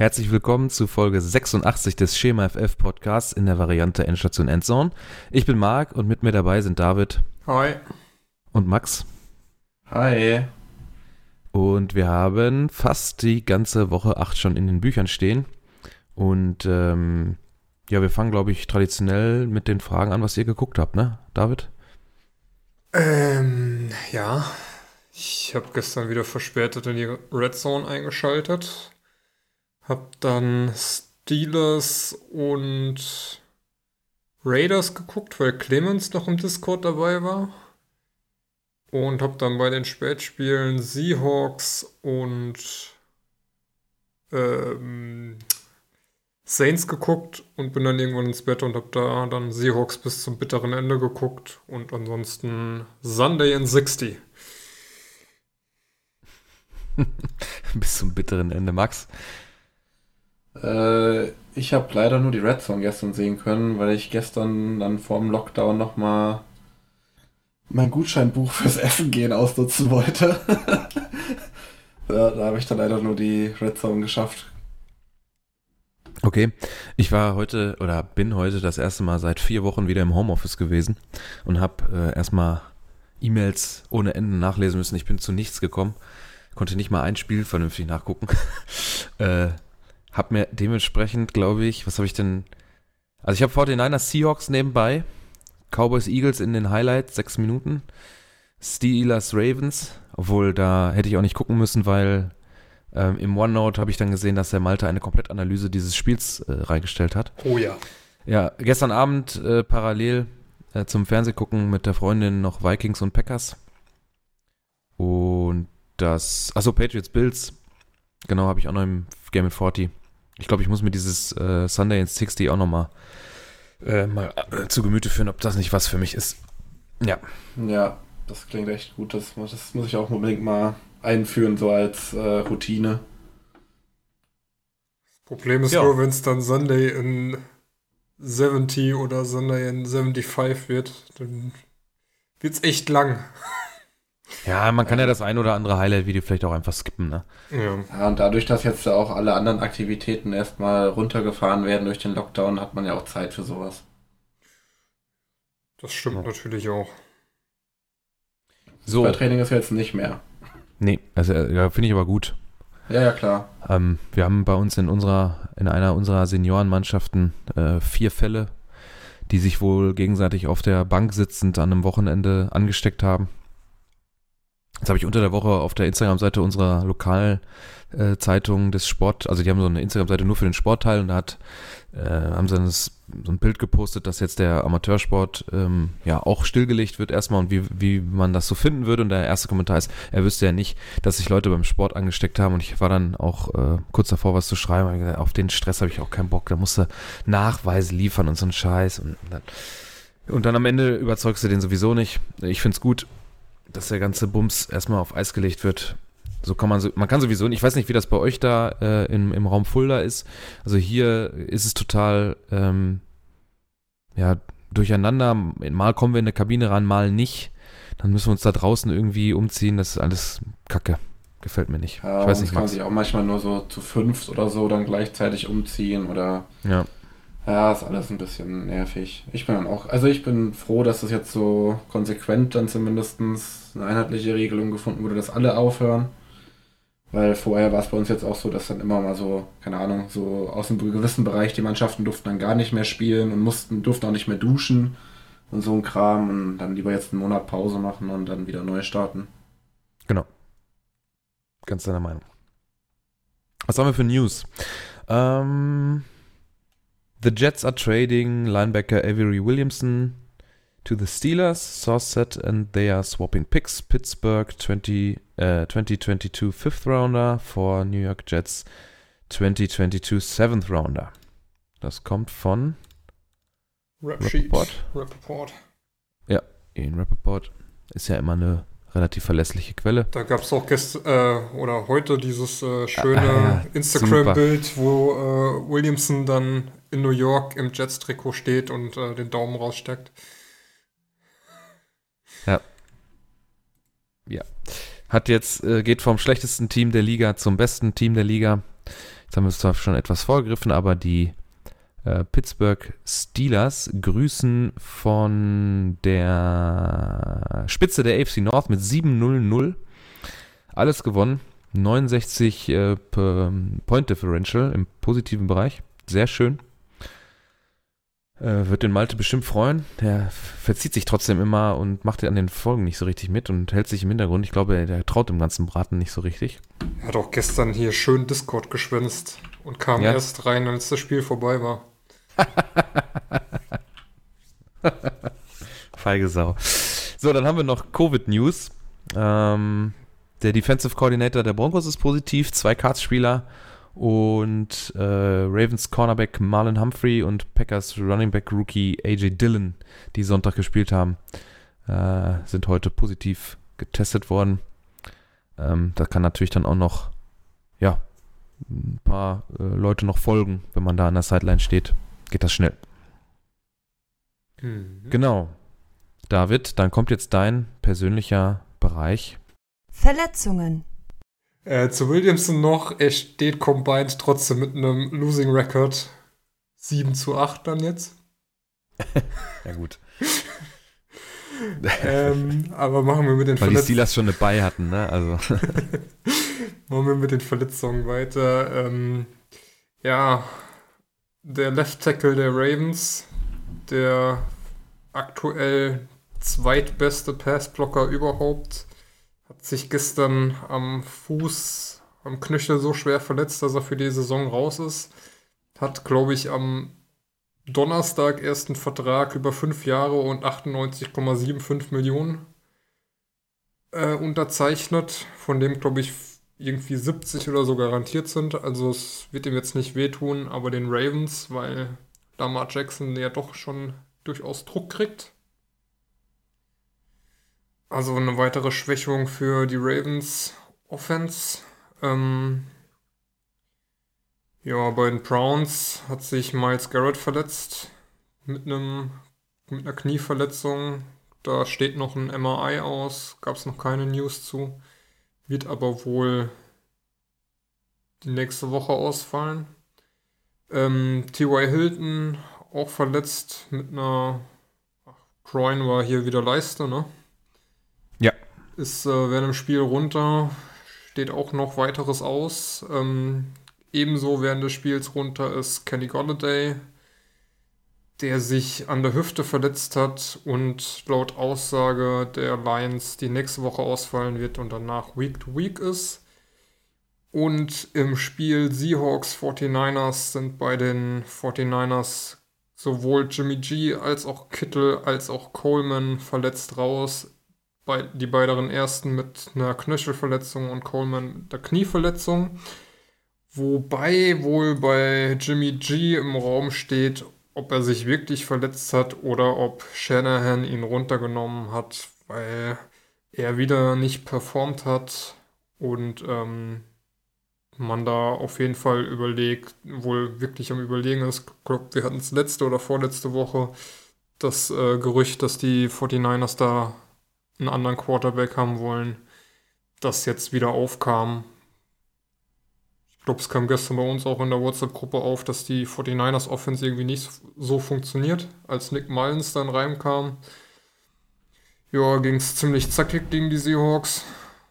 Herzlich willkommen zu Folge 86 des Schema FF Podcasts in der Variante Endstation Endzone. Ich bin Marc und mit mir dabei sind David. Hi. Und Max. Hi. Und wir haben fast die ganze Woche 8 schon in den Büchern stehen. Und ähm, ja, wir fangen, glaube ich, traditionell mit den Fragen an, was ihr geguckt habt, ne, David? Ähm, ja. Ich habe gestern wieder verspätet in die Red Zone eingeschaltet. Hab dann Steelers und Raiders geguckt, weil Clemens noch im Discord dabei war. Und hab dann bei den Spätspielen Seahawks und ähm, Saints geguckt und bin dann irgendwann ins Bett und hab da dann Seahawks bis zum bitteren Ende geguckt und ansonsten Sunday in 60. bis zum bitteren Ende, Max. Äh, ich habe leider nur die Red Zone gestern sehen können, weil ich gestern dann vor dem Lockdown nochmal mein Gutscheinbuch fürs Essen gehen ausnutzen wollte. ja, da habe ich dann leider nur die Red Zone geschafft. Okay, ich war heute oder bin heute das erste Mal seit vier Wochen wieder im Homeoffice gewesen und habe äh, erstmal E-Mails ohne Ende nachlesen müssen. Ich bin zu nichts gekommen, konnte nicht mal ein Spiel vernünftig nachgucken. äh, hab mir dementsprechend, glaube ich, was habe ich denn? Also ich habe 49ers Seahawks nebenbei, Cowboys Eagles in den Highlights, sechs Minuten, Steelers Ravens, obwohl da hätte ich auch nicht gucken müssen, weil ähm, Im OneNote habe ich dann gesehen, dass der Malte eine Komplettanalyse dieses Spiels äh, reingestellt hat. Oh ja. Ja, gestern Abend äh, parallel äh, zum Fernsehgucken mit der Freundin noch Vikings und Packers. Und das, achso, Patriots Bills. Genau, habe ich auch noch im Game of 40. Ich glaube, ich muss mir dieses äh, Sunday in 60 auch nochmal äh, mal äh, zu Gemüte führen, ob das nicht was für mich ist. Ja. Ja, das klingt echt gut. Das, das muss ich auch unbedingt mal einführen, so als äh, Routine. Das Problem ist ja. nur, wenn es dann Sunday in 70 oder Sunday in 75 wird, dann wird es echt lang. Ja, man kann ja das ein oder andere Highlight-Video vielleicht auch einfach skippen, ne? Ja. ja, und dadurch, dass jetzt auch alle anderen Aktivitäten erstmal runtergefahren werden durch den Lockdown, hat man ja auch Zeit für sowas. Das stimmt ja. natürlich auch. So. Training ist jetzt nicht mehr. Nee, also äh, ja, finde ich aber gut. Ja, ja, klar. Ähm, wir haben bei uns in unserer, in einer unserer Seniorenmannschaften äh, vier Fälle, die sich wohl gegenseitig auf der Bank sitzend an einem Wochenende angesteckt haben. Das habe ich unter der Woche auf der Instagram-Seite unserer Lokalzeitung äh, des Sport, also die haben so eine Instagram-Seite nur für den Sportteil und da hat äh, haben sie das, so ein Bild gepostet, dass jetzt der Amateursport ähm, ja auch stillgelegt wird erstmal und wie, wie man das so finden würde. Und der erste Kommentar ist, er wüsste ja nicht, dass sich Leute beim Sport angesteckt haben. Und ich war dann auch äh, kurz davor, was zu schreiben. Gesagt, auf den Stress habe ich auch keinen Bock. Da musst du Nachweise liefern und so ein Scheiß. Und dann, und dann am Ende überzeugst du den sowieso nicht. Ich finde es gut, dass der ganze Bums erstmal auf Eis gelegt wird. So kann man so, man kann sowieso, ich weiß nicht, wie das bei euch da äh, im, im Raum Fulda ist. Also hier ist es total, ähm, ja, durcheinander. Mal kommen wir in eine Kabine ran, mal nicht. Dann müssen wir uns da draußen irgendwie umziehen. Das ist alles Kacke. Gefällt mir nicht. Ja, ich weiß nicht, kann sich auch manchmal nur so zu fünft oder so dann gleichzeitig umziehen oder. Ja. Ja, ist alles ein bisschen nervig. Ich bin dann auch, also ich bin froh, dass das jetzt so konsequent dann zumindest eine einheitliche Regelung gefunden wurde, dass alle aufhören. Weil vorher war es bei uns jetzt auch so, dass dann immer mal so, keine Ahnung, so aus einem gewissen Bereich die Mannschaften durften dann gar nicht mehr spielen und mussten, durften auch nicht mehr duschen und so ein Kram und dann lieber jetzt einen Monat Pause machen und dann wieder neu starten. Genau. Ganz deiner Meinung. Was haben wir für News? Ähm, the Jets are trading linebacker Avery Williamson to the Steelers, source said, and they are swapping picks. Pittsburgh 20, uh, 2022 fifth rounder for New York Jets 2022 seventh rounder. Das kommt von Rap Rappaport. Rappaport. Ja, Ian Rappaport ist ja immer eine relativ verlässliche Quelle. Da gab es auch gestern äh, oder heute dieses äh, schöne ah, ja, Instagram-Bild, wo äh, Williamson dann in New York im Jets-Trikot steht und äh, den Daumen raussteckt. Ja. Ja. Hat jetzt, äh, geht vom schlechtesten Team der Liga zum besten Team der Liga. Jetzt haben wir zwar schon etwas vorgegriffen, aber die äh, Pittsburgh Steelers grüßen von der Spitze der AFC North mit 7-0-0. Alles gewonnen. 69 äh, Point Differential im positiven Bereich. Sehr schön. Äh, wird den Malte bestimmt freuen. Der verzieht sich trotzdem immer und macht an den Folgen nicht so richtig mit und hält sich im Hintergrund. Ich glaube, der traut dem ganzen Braten nicht so richtig. Er hat auch gestern hier schön Discord geschwänzt und kam ja. erst rein, als das Spiel vorbei war. Feige Sau. So, dann haben wir noch Covid-News. Ähm, der Defensive Coordinator der Broncos ist positiv, zwei Cards-Spieler und äh, Ravens Cornerback Marlon Humphrey und Packers Running Back Rookie AJ Dillon, die Sonntag gespielt haben, äh, sind heute positiv getestet worden. Ähm, da kann natürlich dann auch noch, ja, ein paar äh, Leute noch folgen, wenn man da an der Sideline steht. Geht das schnell. Mhm. Genau. David, dann kommt jetzt dein persönlicher Bereich. Verletzungen. Äh, zu Williamson noch, er steht combined trotzdem mit einem Losing Record 7 zu 8 dann jetzt. ja, gut. ähm, aber machen wir mit den Weil Verletz die Steelers schon eine Bei hatten, ne? Also. machen wir mit den Verletzungen weiter. Ähm, ja, der Left Tackle der Ravens, der aktuell zweitbeste Passblocker überhaupt, hat sich gestern am Fuß, am Knöchel so schwer verletzt, dass er für die Saison raus ist. Hat, glaube ich, am Donnerstag erst einen Vertrag über fünf Jahre und 98,75 Millionen äh, unterzeichnet, von dem, glaube ich, irgendwie 70 oder so garantiert sind. Also es wird ihm jetzt nicht wehtun, aber den Ravens, weil Lamar Jackson ja doch schon durchaus Druck kriegt. Also eine weitere Schwächung für die Ravens Offense. Ähm ja, bei den Browns hat sich Miles Garrett verletzt mit einem mit einer Knieverletzung. Da steht noch ein MRI aus, gab es noch keine News zu. Wird aber wohl die nächste Woche ausfallen. Ähm, T.Y. Hilton auch verletzt mit einer Ach, Groin war hier wieder Leiste, ne? Ist äh, während dem Spiel runter, steht auch noch weiteres aus. Ähm, ebenso während des Spiels runter ist Kenny Golladay, der sich an der Hüfte verletzt hat und laut Aussage der Lions die nächste Woche ausfallen wird und danach Week to Week ist. Und im Spiel Seahawks 49ers sind bei den 49ers sowohl Jimmy G als auch Kittel als auch Coleman verletzt raus die beiden ersten mit einer Knöchelverletzung und Coleman mit einer Knieverletzung. Wobei wohl bei Jimmy G im Raum steht, ob er sich wirklich verletzt hat oder ob Shanahan ihn runtergenommen hat, weil er wieder nicht performt hat und ähm, man da auf jeden Fall überlegt, wohl wirklich am Überlegen ist. Ich glaube, wir hatten es letzte oder vorletzte Woche das äh, Gerücht, dass die 49ers da einen anderen Quarterback haben wollen, das jetzt wieder aufkam. Ich glaube, es kam gestern bei uns auch in der WhatsApp-Gruppe auf, dass die 49ers Offense irgendwie nicht so funktioniert, als Nick Mullins dann reinkam. Ja, ging es ziemlich zackig gegen die Seahawks.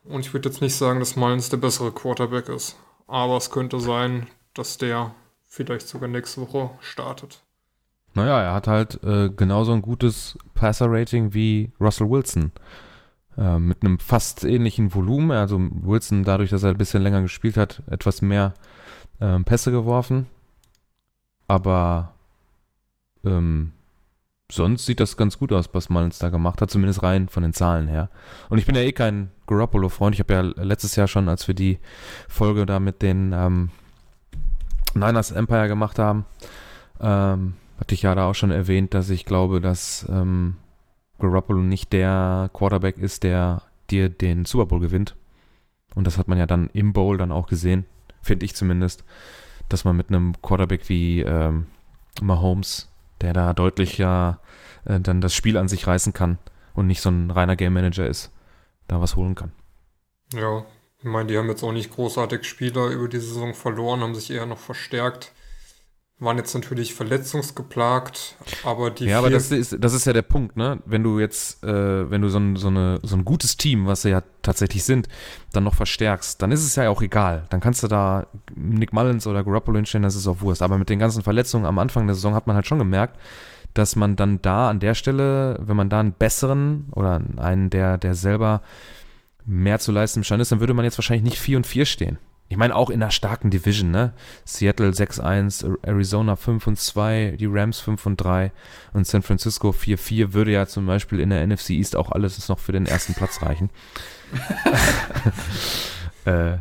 Und ich würde jetzt nicht sagen, dass Mullins der bessere Quarterback ist. Aber es könnte sein, dass der vielleicht sogar nächste Woche startet. Naja, er hat halt äh, genauso ein gutes Passer-Rating wie Russell Wilson. Äh, mit einem fast ähnlichen Volumen. Also Wilson, dadurch, dass er ein bisschen länger gespielt hat, etwas mehr äh, Pässe geworfen. Aber ähm, sonst sieht das ganz gut aus, was Mullins da gemacht hat, zumindest rein von den Zahlen her. Und ich bin ja eh kein Garoppolo-Freund. Ich habe ja letztes Jahr schon, als wir die Folge da mit den ähm, Niners Empire gemacht haben, ähm, hatte ich ja da auch schon erwähnt, dass ich glaube, dass ähm, Garoppolo nicht der Quarterback ist, der dir den Super Bowl gewinnt. Und das hat man ja dann im Bowl dann auch gesehen, finde ich zumindest, dass man mit einem Quarterback wie ähm, Mahomes, der da deutlich ja äh, dann das Spiel an sich reißen kann und nicht so ein reiner Game Manager ist, da was holen kann. Ja, Ich meine, die haben jetzt auch nicht großartig Spieler über die Saison verloren, haben sich eher noch verstärkt. Waren jetzt natürlich verletzungsgeplagt, aber die. Ja, aber das ist, das ist ja der Punkt, ne? Wenn du jetzt, äh, wenn du so ein, so, eine, so ein gutes Team, was sie ja tatsächlich sind, dann noch verstärkst, dann ist es ja auch egal. Dann kannst du da Nick Mullins oder Garoppolo hinstellen, das ist auch Wurst. Aber mit den ganzen Verletzungen am Anfang der Saison hat man halt schon gemerkt, dass man dann da an der Stelle, wenn man da einen besseren oder einen, der, der selber mehr zu leisten imstande ist, dann würde man jetzt wahrscheinlich nicht 4 und 4 stehen. Ich meine, auch in einer starken Division, ne? Seattle 6-1, Arizona 5 und 2, die Rams 5 und 3 und San Francisco 4-4 würde ja zum Beispiel in der NFC East auch alles noch für den ersten Platz reichen. äh,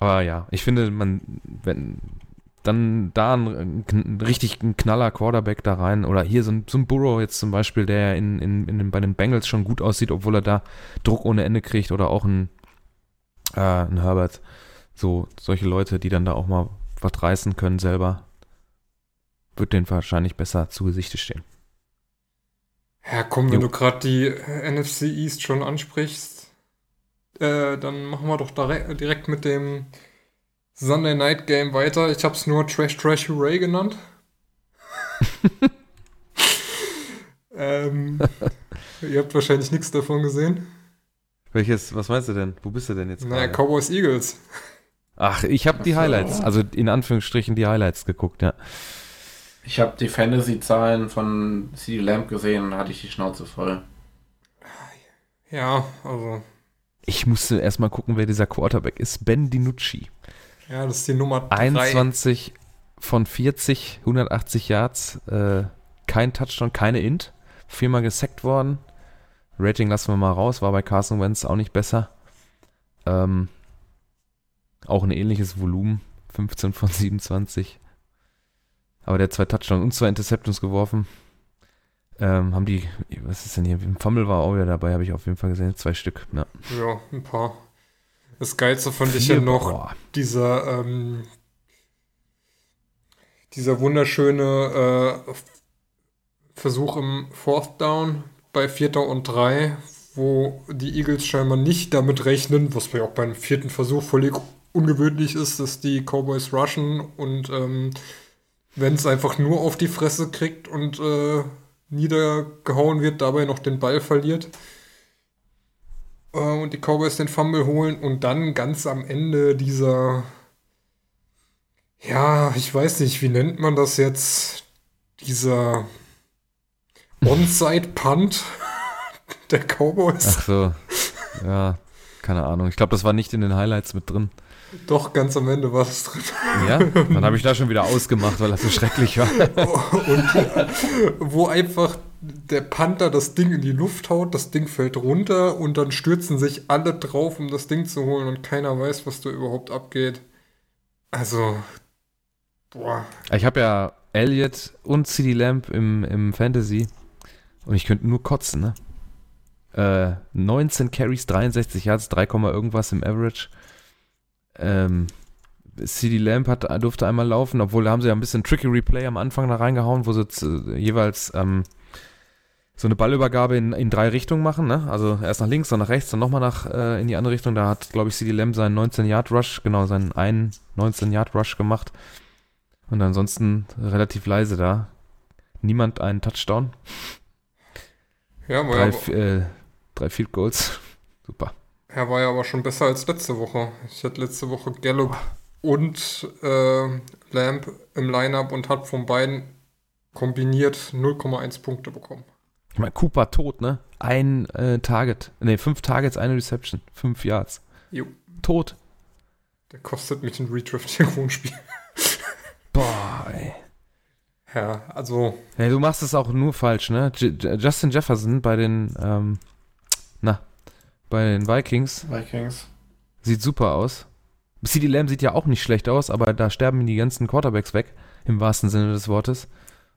aber ja, ich finde, man, wenn dann da ein, richtig ein Knaller Quarterback da rein oder hier so ein, so ein Burrow jetzt zum Beispiel, der ja in, in, in den, bei den Bengals schon gut aussieht, obwohl er da Druck ohne Ende kriegt oder auch ein, äh, ein Herbert. So, solche Leute, die dann da auch mal was reißen können selber, wird denen wahrscheinlich besser zu Gesichte stehen. Ja, komm, wenn Jo. du gerade die äh, NFC East schon ansprichst, äh, dann machen wir doch direkt, mit dem Sunday Night Game weiter. Ich habe es nur Trash Trash Hooray genannt. ähm, ihr habt wahrscheinlich nichts davon gesehen. Welches, was meinst du denn? Wo bist du denn jetzt? Naja, gerade? Cowboys Eagles. Ach, ich habe die. Highlights, also in Anführungsstrichen die Highlights geguckt, ja. Ich habe die Fantasy-Zahlen von CD Lamp gesehen und da hatte ich die Schnauze voll. Ja, also, Ich musste erstmal gucken, wer dieser Quarterback ist. Ben DiNucci. ja, das ist die Nummer 3. 21 von 40, 180 Yards, äh, kein Touchdown, keine Int. Viermal gesackt worden. Rating lassen wir mal raus, war bei Carson Wentz auch nicht besser. Ähm, auch ein ähnliches Volumen, 15 von 27. Aber der hat zwei Touchdowns und zwei Interceptions geworfen. Ähm, haben die, was ist denn hier? Ein Fumble war auch wieder dabei, habe ich auf jeden Fall gesehen. Zwei Stück. Ja. Ja, ein paar. Das Geilste fand ich ja noch, Boah. dieser, ähm, dieser wunderschöne äh, Versuch im Fourth Down bei Vierter und Drei, wo die Eagles scheinbar nicht damit rechnen, was mir auch beim vierten Versuch völlig ungewöhnlich ist, dass die Cowboys rushen und ähm, wenn es einfach nur auf die Fresse kriegt und äh, niedergehauen wird, dabei noch den Ball verliert äh, und die Cowboys den Fumble holen und dann ganz am Ende dieser, ja, ich weiß nicht, wie nennt man das jetzt, dieser Onside-Punt der Cowboys. Ach so. Ja, keine Ahnung. Ich glaube, das war nicht in den Highlights mit drin. Doch, ganz am Ende war es drin. Ja, dann habe ich da schon wieder ausgemacht, weil das so schrecklich war. Und äh, wo einfach der Panther das Ding in die Luft haut, das Ding fällt runter und dann stürzen sich alle drauf, um das Ding zu holen und keiner weiß, was da überhaupt abgeht. Also, boah. Ich habe ja Elliot und CD Lamp im, im Fantasy und ich könnte nur kotzen, ne? Äh, 19 Carries, 63 Yards, 3, Komma irgendwas im Average. Ähm, CD Lamp hat, durfte einmal laufen, obwohl da haben sie ja ein bisschen Tricky Replay am Anfang da reingehauen, wo sie z- jeweils ähm, so eine Ballübergabe in, in drei Richtungen machen, ne? Also erst nach links, dann nach rechts, dann nochmal nach äh, in die andere Richtung. Da hat, glaube ich, CD Lamb seinen 19-Yard-Rush, genau, seinen einen 19-Yard-Rush gemacht. Und ansonsten relativ leise da. Niemand einen Touchdown. Ja, Drei, ja, äh, drei Field Goals. Er war ja aber schon besser als letzte Woche. Ich hatte letzte Woche Gallup und äh, Lamp im Lineup und hat von beiden kombiniert 0,1 Punkte bekommen. Ich meine, Cooper tot, ne? Ein äh, Target. Ne, fünf Targets, eine Reception. Fünf Yards. Jo. Tot. Der kostet mich ein Redraft-Spiel. Boah, ey. Ja, also Hey, du machst es auch nur falsch, ne? J Justin Jefferson bei den, ähm, na, bei den Vikings Vikings. sieht super aus. CD Lamb sieht ja auch nicht schlecht aus, aber da sterben die ganzen Quarterbacks weg, im wahrsten Sinne des Wortes.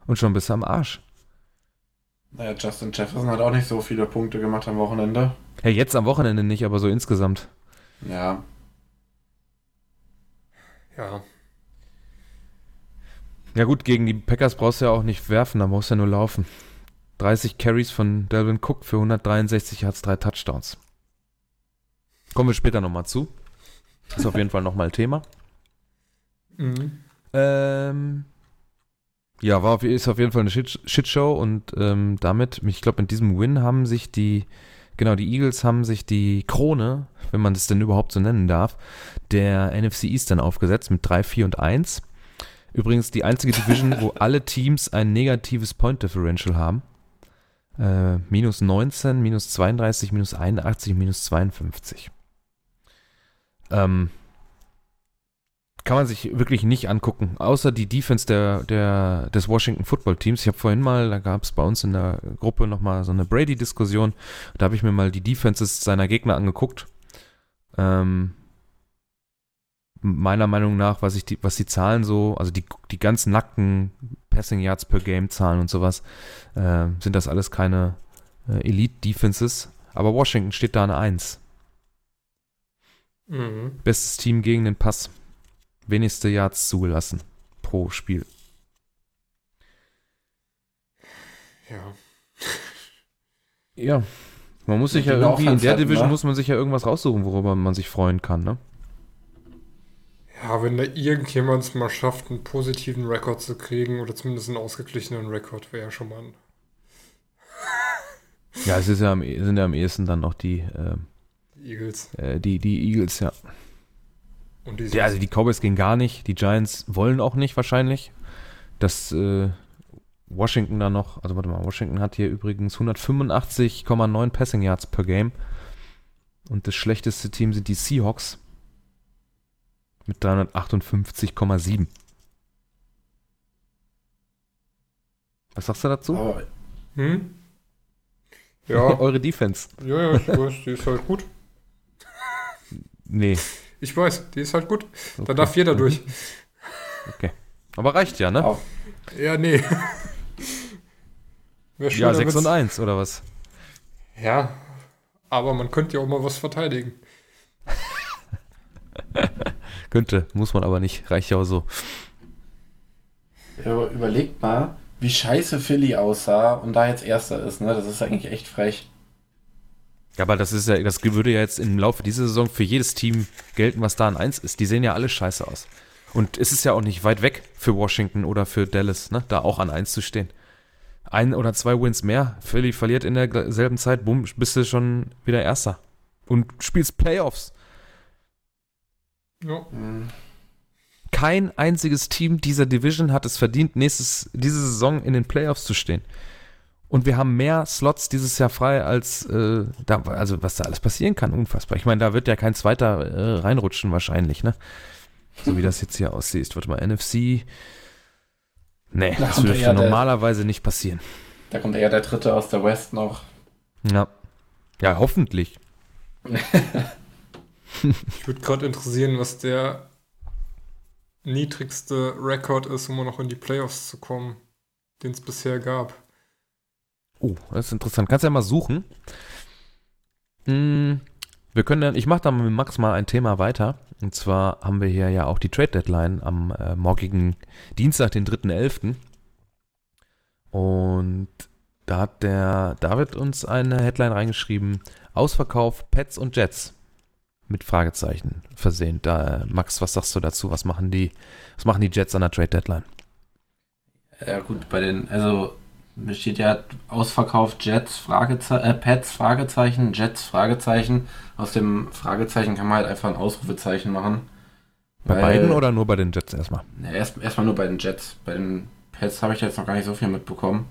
Und schon bist du am Arsch. Naja, Justin Jefferson hat auch nicht so viele Punkte gemacht am Wochenende. Hey, jetzt am Wochenende nicht, aber so insgesamt. Ja, ja, Ja gut, gegen die Packers brauchst du ja auch nicht werfen, da musst du ja nur laufen. 30 Carries von Delvin Cook für 163 Yards, drei Touchdowns. Kommen wir später nochmal zu. Ist auf jeden Fall nochmal Thema. Mhm. Ähm, ja, war auf, ist auf jeden Fall eine Shit, Shitshow und ähm, damit, ich glaube, mit diesem Win haben sich die, genau, die Eagles haben sich die Krone, wenn man das denn überhaupt so nennen darf, der NFC East dann aufgesetzt mit 3, 4 und 1. Übrigens die einzige Division, wo alle Teams ein negatives Point Differential haben. Äh, minus 19, minus 32, minus 81, minus 52. Ähm, kann man sich wirklich nicht angucken, außer die Defense der, der, des Washington Football Teams. Ich habe vorhin mal, da gab es bei uns in der Gruppe nochmal so eine Brady-Diskussion. Da habe ich mir mal die Defenses seiner Gegner angeguckt. Ähm, meiner Meinung nach, was ich die, was die Zahlen so, also die, die ganz nackten Passing Yards per Game Zahlen und sowas, äh, sind das alles keine äh, Elite Defenses. Aber Washington steht da eine 1. Mhm. Bestes Team gegen den Pass. Wenigste Yards zugelassen pro Spiel. Ja. Ja. Man muss sich ja irgendwie in der Division ne? muss man sich ja irgendwas raussuchen, worüber man sich freuen kann, ne? Ja, wenn da irgendjemand es mal schafft, einen positiven Rekord zu kriegen oder zumindest einen ausgeglichenen Rekord, wäre ja schon mal ein. Ja, es ist ja am, eh- sind ja am ehesten dann noch die, äh, Die Eagles. äh, die, die Eagles, ja. Und die Ja, also die Cowboys gehen gar nicht. Die Giants wollen auch nicht wahrscheinlich. Dass äh, Washington da noch, also warte mal, Washington hat hier übrigens 185,9 Passing Yards per Game. Und das schlechteste Team sind die Seahawks mit 358,7. Was sagst du dazu? Aber hm? Ja, Eure Defense. ja, ja, ich weiß, die ist halt gut. Nee. Ich weiß, die ist halt gut. Da Okay. darf jeder durch. Aber reicht ja, ne? Auch. Ja, nee. Wär schön, Ja, 6 damit's- und 1, oder was? Ja, aber man könnte ja auch mal was verteidigen. Könnte, muss man aber nicht. Reicht ja auch so. Ja, aber überlegt mal, wie scheiße Philly aussah und da jetzt Erster ist, ne? Das ist eigentlich echt frech. Ja, aber das ist ja, das würde ja jetzt im Laufe dieser Saison für jedes Team gelten, was da an 1 ist. Die sehen ja alle scheiße aus. Und es ist ja auch nicht weit weg für Washington oder für Dallas, ne, da auch an 1 zu stehen. Ein oder zwei Wins mehr, Philly verliert in derselben Zeit, bumm, bist du schon wieder Erster. Und spielst Playoffs. Ja. Kein einziges Team dieser Division hat es verdient, nächstes, diese Saison in den Playoffs zu stehen. Und wir haben mehr Slots dieses Jahr frei, als äh, da, also was da alles passieren kann, unfassbar. Ich meine, da wird ja kein zweiter äh, reinrutschen wahrscheinlich, ne? So wie das jetzt hier aussieht. Warte mal, NFC. Nee, Da das würde ja der- normalerweise nicht passieren. Da kommt eher der Dritte aus der West noch. Ja. Ja, hoffentlich. Ich würde gerade interessieren, was der niedrigste Rekord ist, um noch in die Playoffs zu kommen, den es bisher gab. Oh, das ist interessant. Kannst ja mal suchen. Hm, wir können dann, ich mache dann mit Max mal ein Thema weiter. Und zwar haben wir hier ja auch die Trade Deadline am äh, morgigen Dienstag, den 3.11. Und da hat der David uns eine Headline reingeschrieben: Ausverkauf Pets und Jets. Mit Fragezeichen versehen. Da, Max, was sagst du dazu? Was machen die, was machen die Jets an der Trade Deadline? Ja gut, bei den, also mir steht ja ausverkauft Jets, Fragezeichen, äh, Pets, Fragezeichen, Jets, Fragezeichen. Aus dem Fragezeichen kann man halt einfach ein Ausrufezeichen machen. Bei Weil- beiden oder nur bei den Jets erstmal? Ja, erst, erstmal nur bei den Jets. Bei den Pets habe ich jetzt noch gar nicht so viel mitbekommen.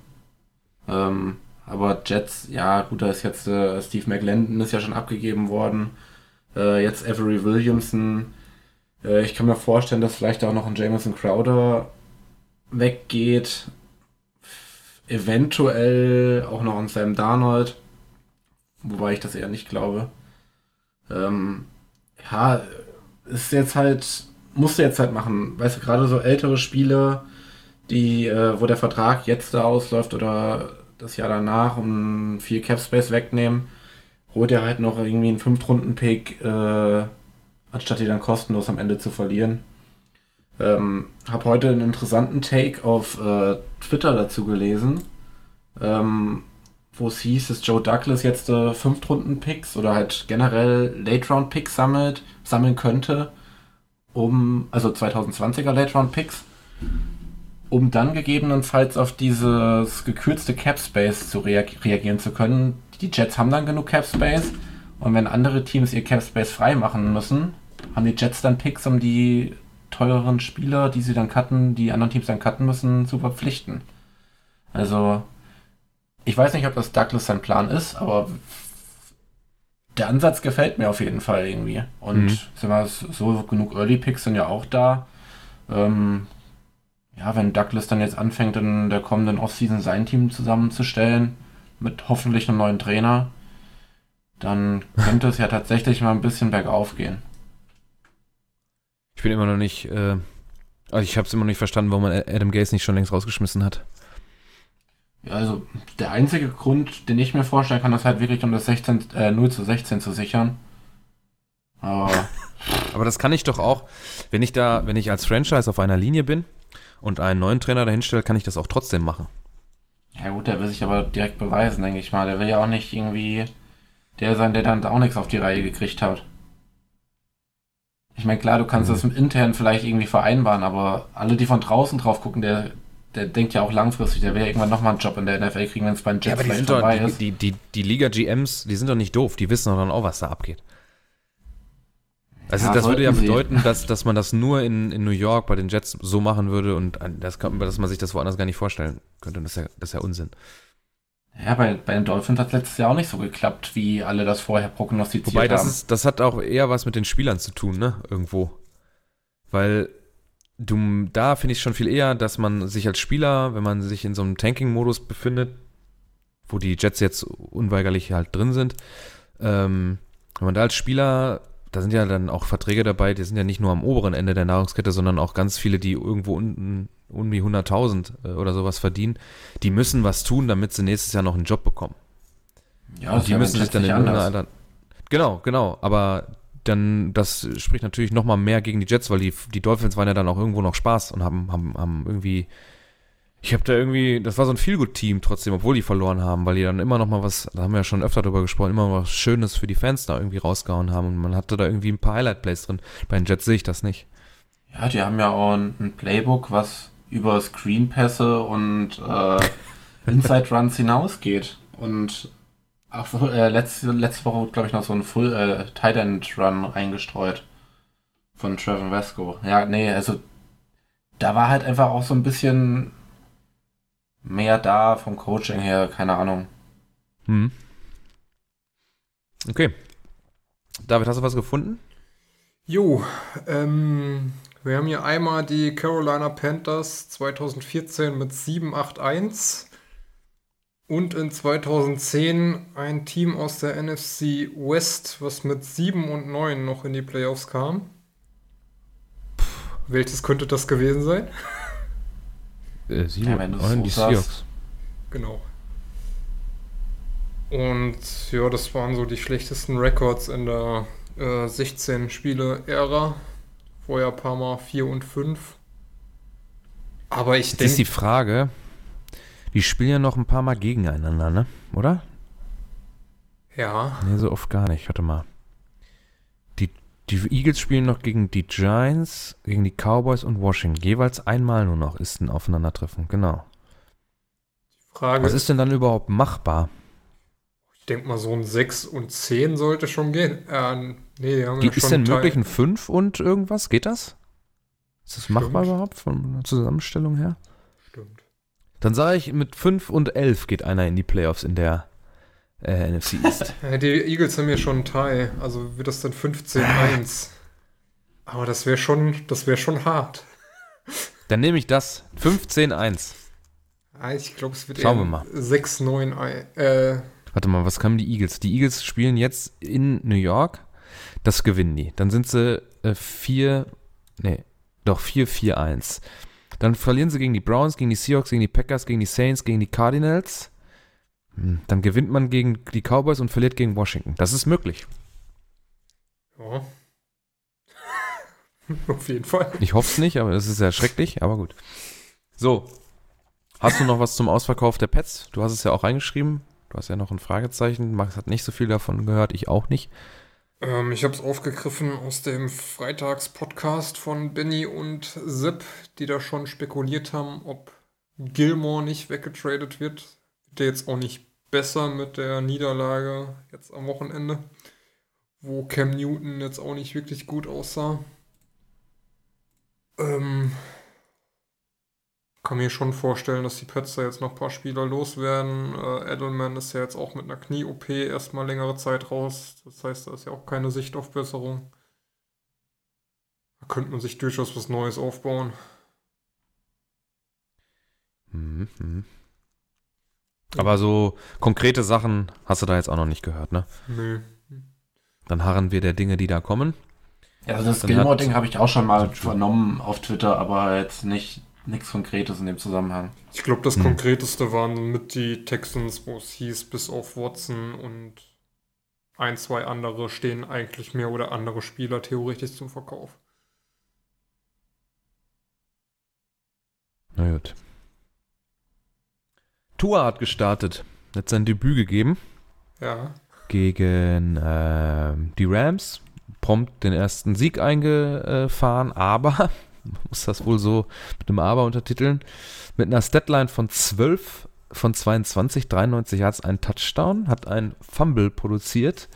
Ähm, aber Jets, ja gut, da ist jetzt äh, Steve McLendon ist ja schon abgegeben worden. Äh, jetzt Avery Williamson. Äh, ich kann mir vorstellen, dass vielleicht auch noch ein Jameson Crowder weggeht. Eventuell auch noch ein Sam Darnold. Wobei ich das eher nicht glaube. Ähm, ja, ist jetzt halt, musst du jetzt halt machen. Weißt du, gerade so ältere Spiele, die, äh, wo der Vertrag jetzt da ausläuft oder das Jahr danach und viel Cap Space wegnehmen, holt er halt noch irgendwie einen Fünf-Runden-Pick, äh, anstatt die dann kostenlos am Ende zu verlieren. Ähm, hab heute einen interessanten Take auf äh, Twitter dazu gelesen, ähm, wo es hieß, dass Joe Douglas jetzt äh, Fünftrunden-Picks oder halt generell Late-Round-Picks sammelt, sammeln könnte, um, also 2020er Late-Round-Picks, um dann gegebenenfalls auf dieses gekürzte Cap-Space zu rea reagieren zu können. Die Jets haben dann genug Cap-Space und wenn andere Teams ihr Cap-Space frei machen müssen, haben die Jets dann Picks, um die teureren Spieler, die sie dann cutten, die anderen Teams dann cutten müssen, zu verpflichten. Also, ich weiß nicht, ob das Douglas sein Plan ist, aber der Ansatz gefällt mir auf jeden Fall irgendwie. Und mhm. sag mal, so genug Early Picks sind ja auch da. Ähm, ja, wenn Douglas dann jetzt anfängt, in der kommenden Offseason sein Team zusammenzustellen, mit hoffentlich einem neuen Trainer, dann könnte es ja tatsächlich mal ein bisschen bergauf gehen. Ich bin immer noch nicht, äh, also ich habe es immer noch nicht verstanden, warum man Adam Gaze nicht schon längst rausgeschmissen hat. Ja, also der einzige Grund, den ich mir vorstellen kann, ist halt wirklich, um das 16, äh, 0 zu 16 zu sichern. Aber. Aber das kann ich doch auch, wenn ich da, wenn ich als Franchise auf einer Linie bin und einen neuen Trainer dahinstelle, kann ich das auch trotzdem machen. Ja gut, der will sich aber direkt beweisen, denke ich mal. Der will ja auch nicht irgendwie der sein, der dann auch nichts auf die Reihe gekriegt hat. Ich meine, klar, du kannst mhm. das intern vielleicht irgendwie vereinbaren, aber alle, die von draußen drauf gucken, der, der denkt ja auch langfristig, der will ja irgendwann nochmal einen Job in der NFL kriegen, wenn es bei den Jets ja, vielleicht vorbei doch, ist. Die, die, die, Liga-GMs, die sind doch nicht doof, die wissen doch dann auch, was da abgeht. Also ja, das würde ja bedeuten, dass, dass man das nur in, in New York bei den Jets so machen würde und das, dass man sich das woanders gar nicht vorstellen könnte. Das ist ja, das ist ja Unsinn. Ja, bei, bei den Dolphins hat es letztes Jahr auch nicht so geklappt, wie alle das vorher prognostiziert Wobei, das haben. Ist, das hat auch eher was mit den Spielern zu tun, ne? Irgendwo. Weil du, da finde ich schon viel eher, dass man sich als Spieler, wenn man sich in so einem Tanking-Modus befindet, wo die Jets jetzt unweigerlich halt drin sind, ähm, wenn man da als Spieler da sind ja dann auch Verträge dabei, die sind ja nicht nur am oberen Ende der Nahrungskette, sondern auch ganz viele, die irgendwo unten um die 100.000 äh, oder sowas verdienen, die müssen was tun, damit sie nächstes Jahr noch einen Job bekommen. Ja, und die müssen sich dann in irgendeiner Genau, genau, aber dann, das spricht natürlich nochmal mehr gegen die Jets, weil die, die Dolphins waren ja dann auch irgendwo noch Spaß und haben, haben, haben irgendwie ich habe da irgendwie, das war so ein Feelgood-Team trotzdem, obwohl die verloren haben, weil die dann immer noch mal was, da haben wir ja schon öfter drüber gesprochen, immer was Schönes für die Fans da irgendwie rausgehauen haben und man hatte da irgendwie ein paar Highlight-Plays drin. Bei den Jets sehe ich das nicht. Ja, die haben ja auch ein, Playbook, was über Screenpässe und äh, Inside Runs hinausgeht. Und auch äh, letzte, letzte Woche, glaube ich, noch so ein Full äh, Tight End Run eingestreut von Trevor Vesco. Ja, nee, also da war halt einfach auch so ein bisschen mehr da vom Coaching her, keine Ahnung. Hm. Okay. David, hast du was gefunden? Jo, ähm, wir haben hier einmal die Carolina Panthers 2014 mit 781 und in 2010 ein Team aus der NFC West, was mit 7 und 9 noch in die Playoffs kam. Puh, welches könnte das gewesen sein? Äh, sieben, ja, neun, die Seahawks. Genau. Und ja, das waren so die schlechtesten Records in der äh, 16-Spiele-Ära. Vorher ein paar Mal 4 und 5. Aber ich denke. ist die Frage, die spielen ja noch ein paar Mal gegeneinander, ne? Oder? Ja. Nee, so oft gar nicht. Warte mal. Die Eagles spielen noch gegen die Giants, gegen die Cowboys und Washington. Jeweils einmal nur noch ist ein Aufeinandertreffen, genau. Frage, Was ist denn dann überhaupt machbar? Ich denke mal, so ein 6 und 10 sollte schon gehen. Äh, nee, die haben Ge ja ist denn möglich ein 5 und irgendwas? Geht das? Ist das Stimmt. machbar überhaupt von der Zusammenstellung her? Stimmt. Dann sage ich, mit 5 und 11 geht einer in die Playoffs in der äh, NFC East. die Eagles haben ja schon einen Teil, also wird das dann 15-1. Aber das wäre schon, das wäre schon hart. Dann nehme ich das. 15-1. Ah, ich glaube, es wird Schauen wir mal. 6-9. Äh, Warte mal, was kamen die Eagles? Die Eagles spielen jetzt in New York. Das gewinnen die. Dann sind sie 4, äh, nee, doch 4-4-1. Dann verlieren sie gegen die Browns, gegen die Seahawks, gegen die Packers, gegen die Saints, gegen die Cardinals. Hm, dann gewinnt man gegen die Cowboys und verliert gegen Washington. Das ist möglich. Ja. Auf jeden Fall. Ich hoffe es nicht, aber es ist sehr schrecklich, aber gut. So. Hast du noch was zum Ausverkauf der Pets? Du hast es ja auch reingeschrieben. Du hast ja noch ein Fragezeichen. Max hat nicht so viel davon gehört, ich auch nicht. Ähm, ich habe es aufgegriffen aus dem Freitagspodcast von Benny und Zip, die da schon spekuliert haben, ob Gilmore nicht weggetradet wird. Wird der jetzt auch nicht besser mit der Niederlage jetzt am Wochenende, wo Cam Newton jetzt auch nicht wirklich gut aussah. Ähm, kann mir schon vorstellen, dass die Pets da jetzt noch ein paar Spieler loswerden. Äh, Edelman ist ja jetzt auch mit einer Knie-OP erstmal längere Zeit raus. Das heißt, da ist ja auch keine Sicht auf Besserung. Da könnte man sich durchaus was Neues aufbauen. Mhm, mhm. Aber so konkrete Sachen hast du da jetzt auch noch nicht gehört, ne? Nö. Dann harren wir der Dinge, die da kommen. Ja, also das Gilmore-Ding habe ich auch schon mal vernommen auf Twitter, aber jetzt nicht nichts Konkretes in dem Zusammenhang. Ich glaube, das Hm. konkreteste waren mit die Texans, wo es hieß, bis auf Watson und ein, zwei andere stehen eigentlich mehr oder andere Spieler theoretisch zum Verkauf. Na gut. Tua hat gestartet. Hat sein Debüt gegeben Ja. gegen ähm, die Rams. Prompt den ersten Sieg eingefahren, aber, muss das wohl so mit einem Aber untertiteln, mit einer Statline von 12 von 22, 93 Yards, ein Touchdown, hat ein Fumble produziert,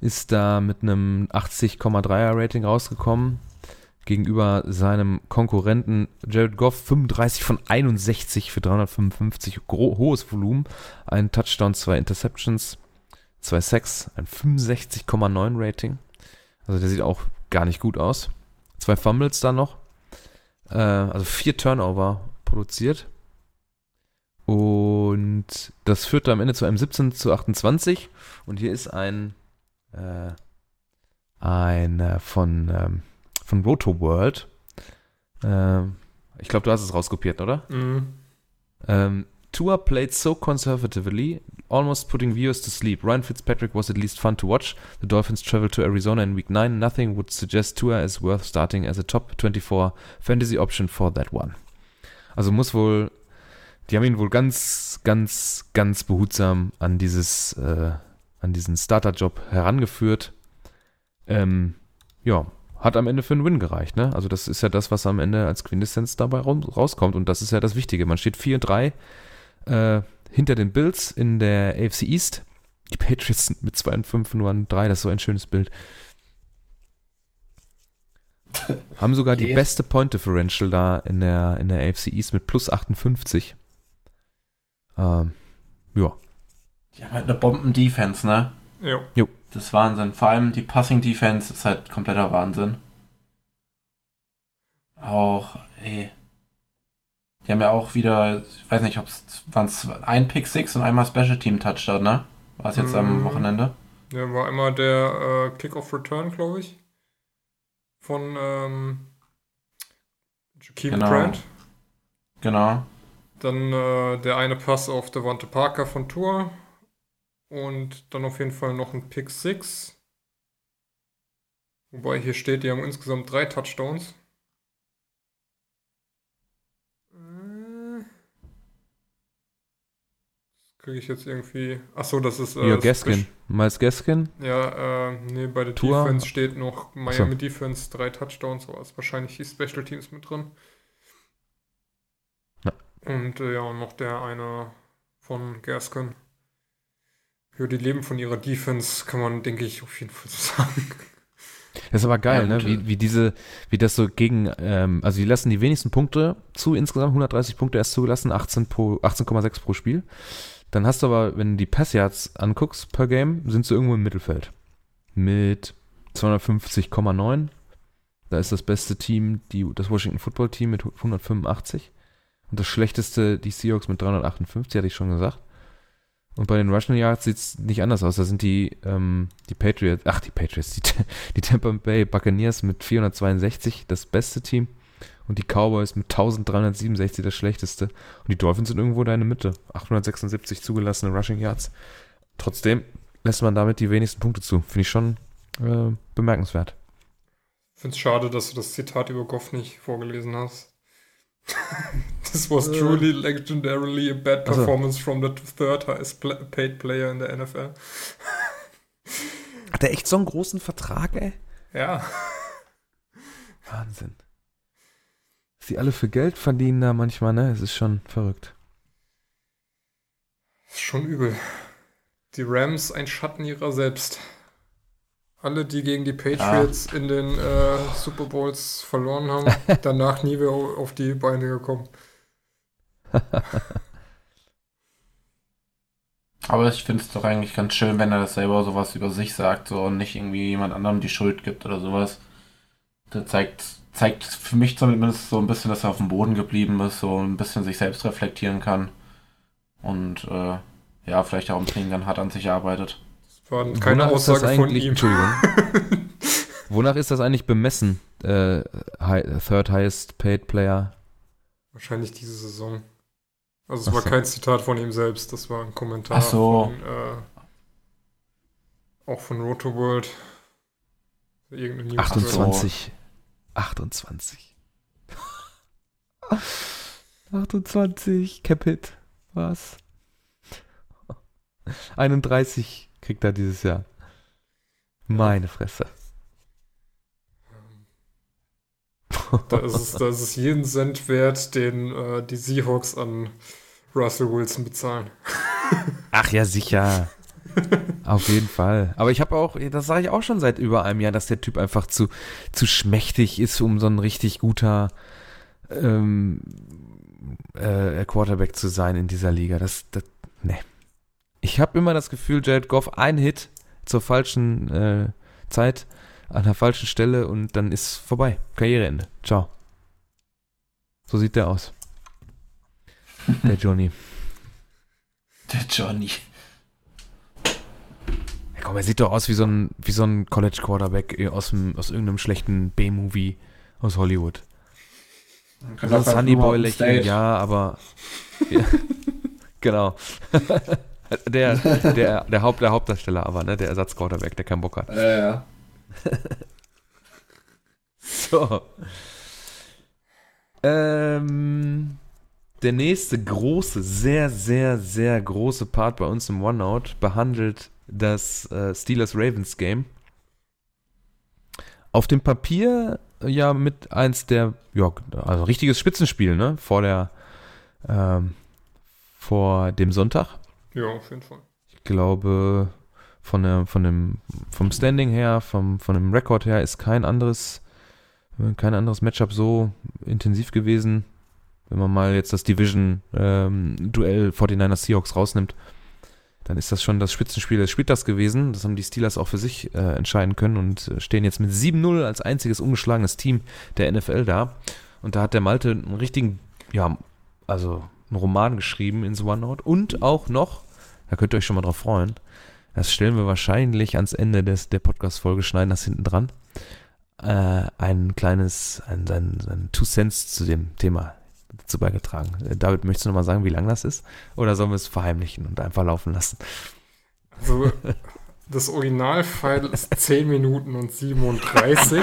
ist da mit einem 80,3er Rating rausgekommen gegenüber seinem Konkurrenten Jared Goff 35 von 61 für 355, gro- hohes Volumen, ein Touchdown, zwei Interceptions, zwei Sacks, ein 65,9 Rating. Also der sieht auch gar nicht gut aus. Zwei Fumbles dann noch, äh, also vier Turnover produziert. Und das führte am Ende zu einem 17 zu 28. Und hier ist ein, äh, ein äh, von, ähm, von Roto World. Ähm, ich glaube, du hast es rauskopiert, oder? Mhm. Um, Tua played so conservatively, almost putting viewers to sleep. Ryan Fitzpatrick was at least fun to watch. The Dolphins traveled to Arizona in week 9. Nothing would suggest Tua is worth starting as a top 24 fantasy option for that one. Also muss wohl, die haben ihn wohl ganz, ganz, ganz behutsam an dieses, äh, an diesen Starter-Job herangeführt. Ähm, ja, hat am Ende für einen Win gereicht, ne? Also das ist ja das, was am Ende als Quintessenz dabei raus- rauskommt und das ist ja das Wichtige. Man steht 4-3 äh, hinter den Bills in der AFC East. Die Patriots sind mit 2 und 5 nur an 3, das ist so ein schönes Bild. Haben sogar die beste Point Differential da in der, in der AFC East mit plus 58. Ähm, ja. Die haben halt eine Bomben-Defense, ne? Ja. Das ist Wahnsinn. Vor allem die Passing-Defense ist halt kompletter Wahnsinn. Auch, ey. Die haben ja auch wieder, ich weiß nicht, ob es waren ein Pick Six und einmal Special Team Touchdown, ne? War es jetzt am Mhm. Wochenende? Ja, war einmal der äh, Kick-Off Return, glaube ich. Von ähm, Jakeem Genau. Grant. Genau. Dann äh, der eine Pass auf Devante Parker von Tour. Und dann auf jeden Fall noch ein Pick 6. Wobei hier steht, die haben insgesamt drei Touchdowns. Äh, Das kriege ich jetzt irgendwie. Achso, das ist. äh, ja, Gaskin. Miles Gaskin. Ja, äh, nee, bei der Tour. Defense steht noch. Miami Defense, drei Touchdowns, aber ist wahrscheinlich die Special Teams mit drin. Ja. Und äh, ja, und noch der eine von Gaskin. Ja, die leben von ihrer Defense, kann man, denke ich, auf jeden Fall so sagen. Das ist aber geil, Ja, ne? Wie, wie diese, wie das so gegen, ähm, also die lassen die wenigsten Punkte zu, insgesamt 130 Punkte erst zugelassen, 18 pro- 18,6 pro Spiel. Dann hast du aber, wenn du die Passyards anguckst per Game, sind sie irgendwo im Mittelfeld. Mit 250,9. Da ist das beste Team die, das Washington Football Team mit 185. Und das schlechteste die Seahawks mit 358, hatte ich schon gesagt. Und bei den Rushing Yards sieht es nicht anders aus. Da sind die, ähm, die Patriots, ach die Patriots, die, die Tampa Bay Buccaneers mit 462 das beste Team und die Cowboys mit 1367 das schlechteste. Und die Dolphins sind irgendwo da in der Mitte. 876 zugelassene Rushing Yards. Trotzdem lässt man damit die wenigsten Punkte zu. Finde ich schon äh, bemerkenswert. Ich finde es schade, dass du das Zitat über Goff nicht vorgelesen hast. This was truly legendarily a bad Also. performance from the third highest paid player in der NFL. Hat er echt so einen großen Vertrag, ey? Ja, Wahnsinn. Was die alle für Geld verdienen da manchmal, ne? Es ist schon verrückt. ist schon übel. Die Rams ein Schatten ihrer selbst. Alle, die gegen die Patriots in den äh, Super Bowls verloren haben, danach nie mehr auf die Beine gekommen. Aber ich finde es doch eigentlich ganz schön, wenn er das selber sowas über sich sagt, so und nicht irgendwie jemand anderem die Schuld gibt oder sowas. Das zeigt, zeigt für mich zumindest so ein bisschen, dass er auf dem Boden geblieben ist, so ein bisschen sich selbst reflektieren kann. Und äh, ja, vielleicht auch im Training dann hart an sich arbeitet. Das war keine Wonach ist das Aussage von ihm. Entschuldigung. Wonach ist das eigentlich bemessen? Äh, high, third highest paid player. Wahrscheinlich diese Saison. Also es Ach war so. kein Zitat von ihm selbst, das war ein Kommentar Ach so. von äh, auch von Roto World. Irgendeine News 28. 28. 28. Capit. Was? 31 kriegt er dieses Jahr. Meine Fresse. Da ist es, da ist es jeden Cent wert, den äh, die Seahawks an Russell Wilson bezahlen. Ach ja, sicher. Auf jeden Fall. Aber ich habe auch, das sage ich auch schon seit über einem Jahr, dass der Typ einfach zu, zu schmächtig ist, um so ein richtig guter ähm, äh, Quarterback zu sein in dieser Liga. Das, das ne. Ich habe immer das Gefühl, Jared Goff, ein Hit zur falschen äh, Zeit, an der falschen Stelle und dann ist vorbei. Karriereende. Ciao. So sieht der aus. Der Johnny. Der Johnny. Komm, er sieht doch aus wie so ein, wie so ein College Quarterback aus, dem, aus irgendeinem schlechten B-Movie aus Hollywood. Kann So auch bei Sunny Boy lächeln, ja, aber. ja, genau. der, der, der, Haupt, der Hauptdarsteller aber, ne? Der Ersatzquarterback, der keinen Bock hat. Ja, ja. So. Ähm, der nächste große, sehr, sehr, sehr große Part bei uns im OneOut behandelt das äh, Steelers-Ravens-Game. Auf dem Papier äh, ja mit eins der, ja, also richtiges Spitzenspiel, ne? Vor der, ähm, vor dem Sonntag. Ja, auf jeden Fall. Ich glaube, von der, von dem, vom Standing her, vom, von dem Rekord her ist kein anderes, äh, kein anderes Matchup so intensiv gewesen. Wenn man mal jetzt das Division-Duell 49ers Seahawks rausnimmt, dann ist das schon das Spitzenspiel des Spieltags gewesen. Das haben die Steelers auch für sich äh, entscheiden können und äh, stehen jetzt mit 7-0 als einziges ungeschlagenes Team der NFL da. Und da hat der Malte einen richtigen, ja, also einen Roman geschrieben ins OneNote und auch noch, da könnt ihr euch schon mal drauf freuen, das stellen wir wahrscheinlich ans Ende des, der Podcast-Folge, schneiden das hinten dran, äh, ein kleines, ein, sein, sein Two Cents zu dem Thema dazu beigetragen. Äh, David, möchtest du nochmal sagen, wie lang das ist? Oder sollen wir es verheimlichen und einfach laufen lassen? Also, das Originalfile ist 10 Minuten und 37.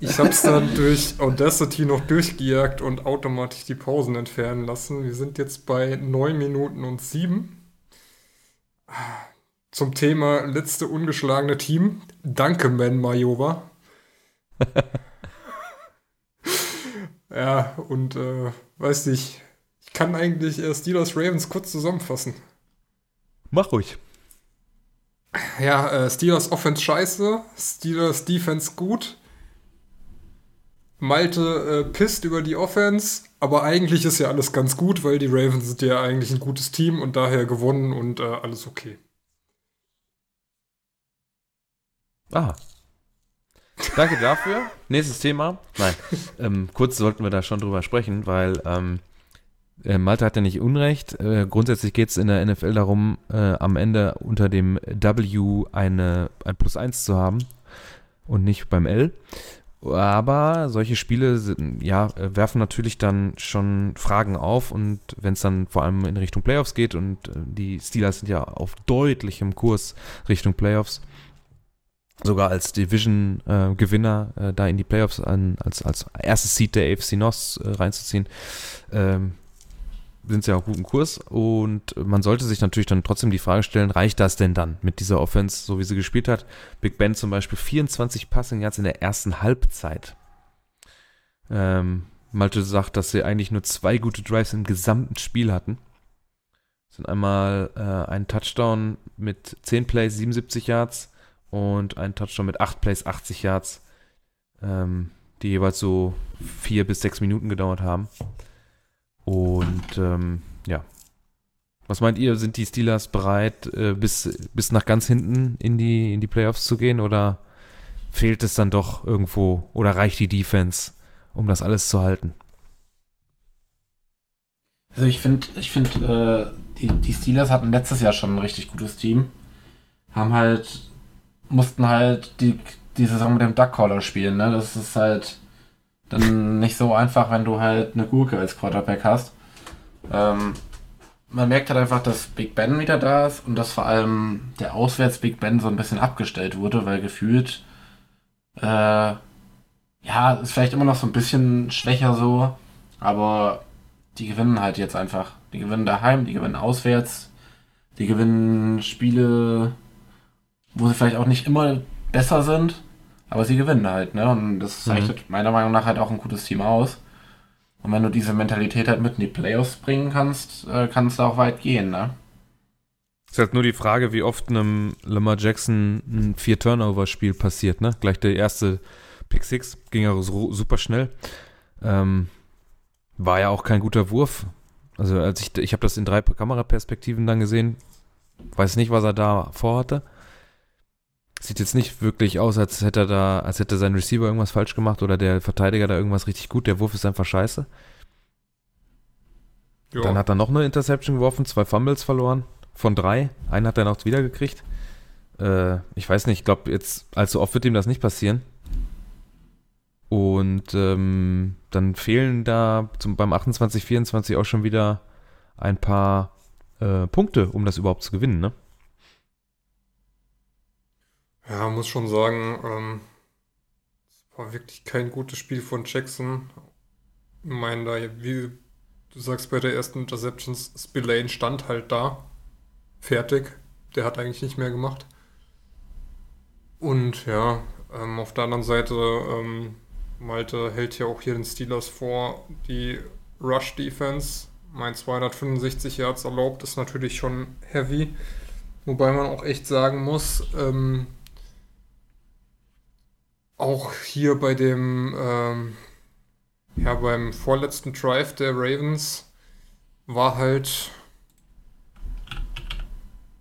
Ich habe es dann durch Audacity noch durchgejagt und automatisch die Pausen entfernen lassen. Wir sind jetzt bei 9 Minuten und 7. Zum Thema letzte ungeschlagene Team. Danke, Man Majova. Ja, und äh, weiß nicht, ich kann eigentlich äh, Steelers Ravens kurz zusammenfassen. Mach ruhig. Ja, äh, Steelers Offense scheiße, Steelers Defense gut. Malte äh, pisst über die Offense, aber eigentlich ist ja alles ganz gut, weil die Ravens sind ja eigentlich ein gutes Team und daher gewonnen und äh, alles okay. Aha. Danke dafür. Nächstes Thema. Nein, ähm, kurz sollten wir da schon drüber sprechen, weil ähm, äh, Malte hat ja nicht Unrecht. Äh, grundsätzlich geht es in der NFL darum, äh, am Ende unter dem W eine, ein Plus 1 zu haben und nicht beim L. Aber solche Spiele sind, ja, äh, werfen natürlich dann schon Fragen auf und wenn es dann vor allem in Richtung Playoffs geht und äh, die Steelers sind ja auf deutlichem Kurs Richtung Playoffs, sogar als Division-Gewinner äh, da in die Playoffs an, als, als erstes Seed der AFC North äh, reinzuziehen. Ähm, sind sie ja auch guten Kurs und man sollte sich natürlich dann trotzdem die Frage stellen, reicht das denn dann mit dieser Offense, so wie sie gespielt hat? Big Ben zum Beispiel 24 Passing Yards in der ersten Halbzeit. Ähm, Malte sagt, dass sie eigentlich nur zwei gute Drives im gesamten Spiel hatten. Sind einmal äh, ein Touchdown mit 10 Plays, 77 Yards und ein Touchdown mit 8 Plays, 80 Yards, ähm, die jeweils so vier bis sechs Minuten gedauert haben. Und ähm, ja. Was meint ihr, sind die Steelers bereit, äh, bis, bis nach ganz hinten in die, in die Playoffs zu gehen oder fehlt es dann doch irgendwo oder reicht die Defense, um das alles zu halten? Also ich finde, ich finde, äh, die, die Steelers hatten letztes Jahr schon ein richtig gutes Team. Haben halt, mussten halt die, die Saison mit dem Duckcaller spielen, ne? Das ist halt dann nicht so einfach, wenn du halt eine Gurke als Quarterback hast. Ähm, man merkt halt einfach, dass Big Ben wieder da ist und dass vor allem der Auswärts Big Ben so ein bisschen abgestellt wurde, weil gefühlt, äh, ja, ist vielleicht immer noch so ein bisschen schwächer so, aber die gewinnen halt jetzt einfach. Die gewinnen daheim, die gewinnen auswärts, die gewinnen Spiele, wo sie vielleicht auch nicht immer besser sind, aber sie gewinnen halt, ne? Und das Mhm. zeichnet meiner Meinung nach halt auch ein gutes Team aus. Und wenn du diese Mentalität halt mit in die Playoffs bringen kannst, äh, kannst du auch weit gehen, ne? Ist halt nur die Frage, wie oft einem Lamar Jackson ein Vier-Turnover-Spiel passiert, ne? Gleich der erste Pick Six ging ja so, super schnell. Ähm, war ja auch kein guter Wurf. Also als ich, ich habe das in drei Kameraperspektiven dann gesehen. Weiß nicht, was er da vorhatte. Sieht jetzt nicht wirklich aus, als hätte er da, als hätte sein Receiver irgendwas falsch gemacht oder der Verteidiger da irgendwas richtig gut. Der Wurf ist einfach scheiße. Ja. Dann hat er noch eine Interception geworfen, zwei Fumbles verloren von drei. Einen hat er noch wieder gekriegt. Äh, ich weiß nicht, ich glaube, jetzt allzu oft wird ihm das nicht passieren. Und ähm, dann fehlen da zum, beim 28, 24 auch schon wieder ein paar äh, Punkte, um das überhaupt zu gewinnen, ne? Ja, muss schon sagen, ähm, es war wirklich kein gutes Spiel von Jackson. Ich meine, da, wie du sagst, bei der ersten Interception, Spillane stand halt da. Fertig. Der hat eigentlich nicht mehr gemacht. Und ja, ähm, auf der anderen Seite, ähm, Malte hält ja auch hier den Steelers vor, die Rush Defense. Mein 265 Yards erlaubt ist natürlich schon heavy. Wobei man auch echt sagen muss, ähm, auch hier bei dem, ähm, ja, beim vorletzten Drive der Ravens war halt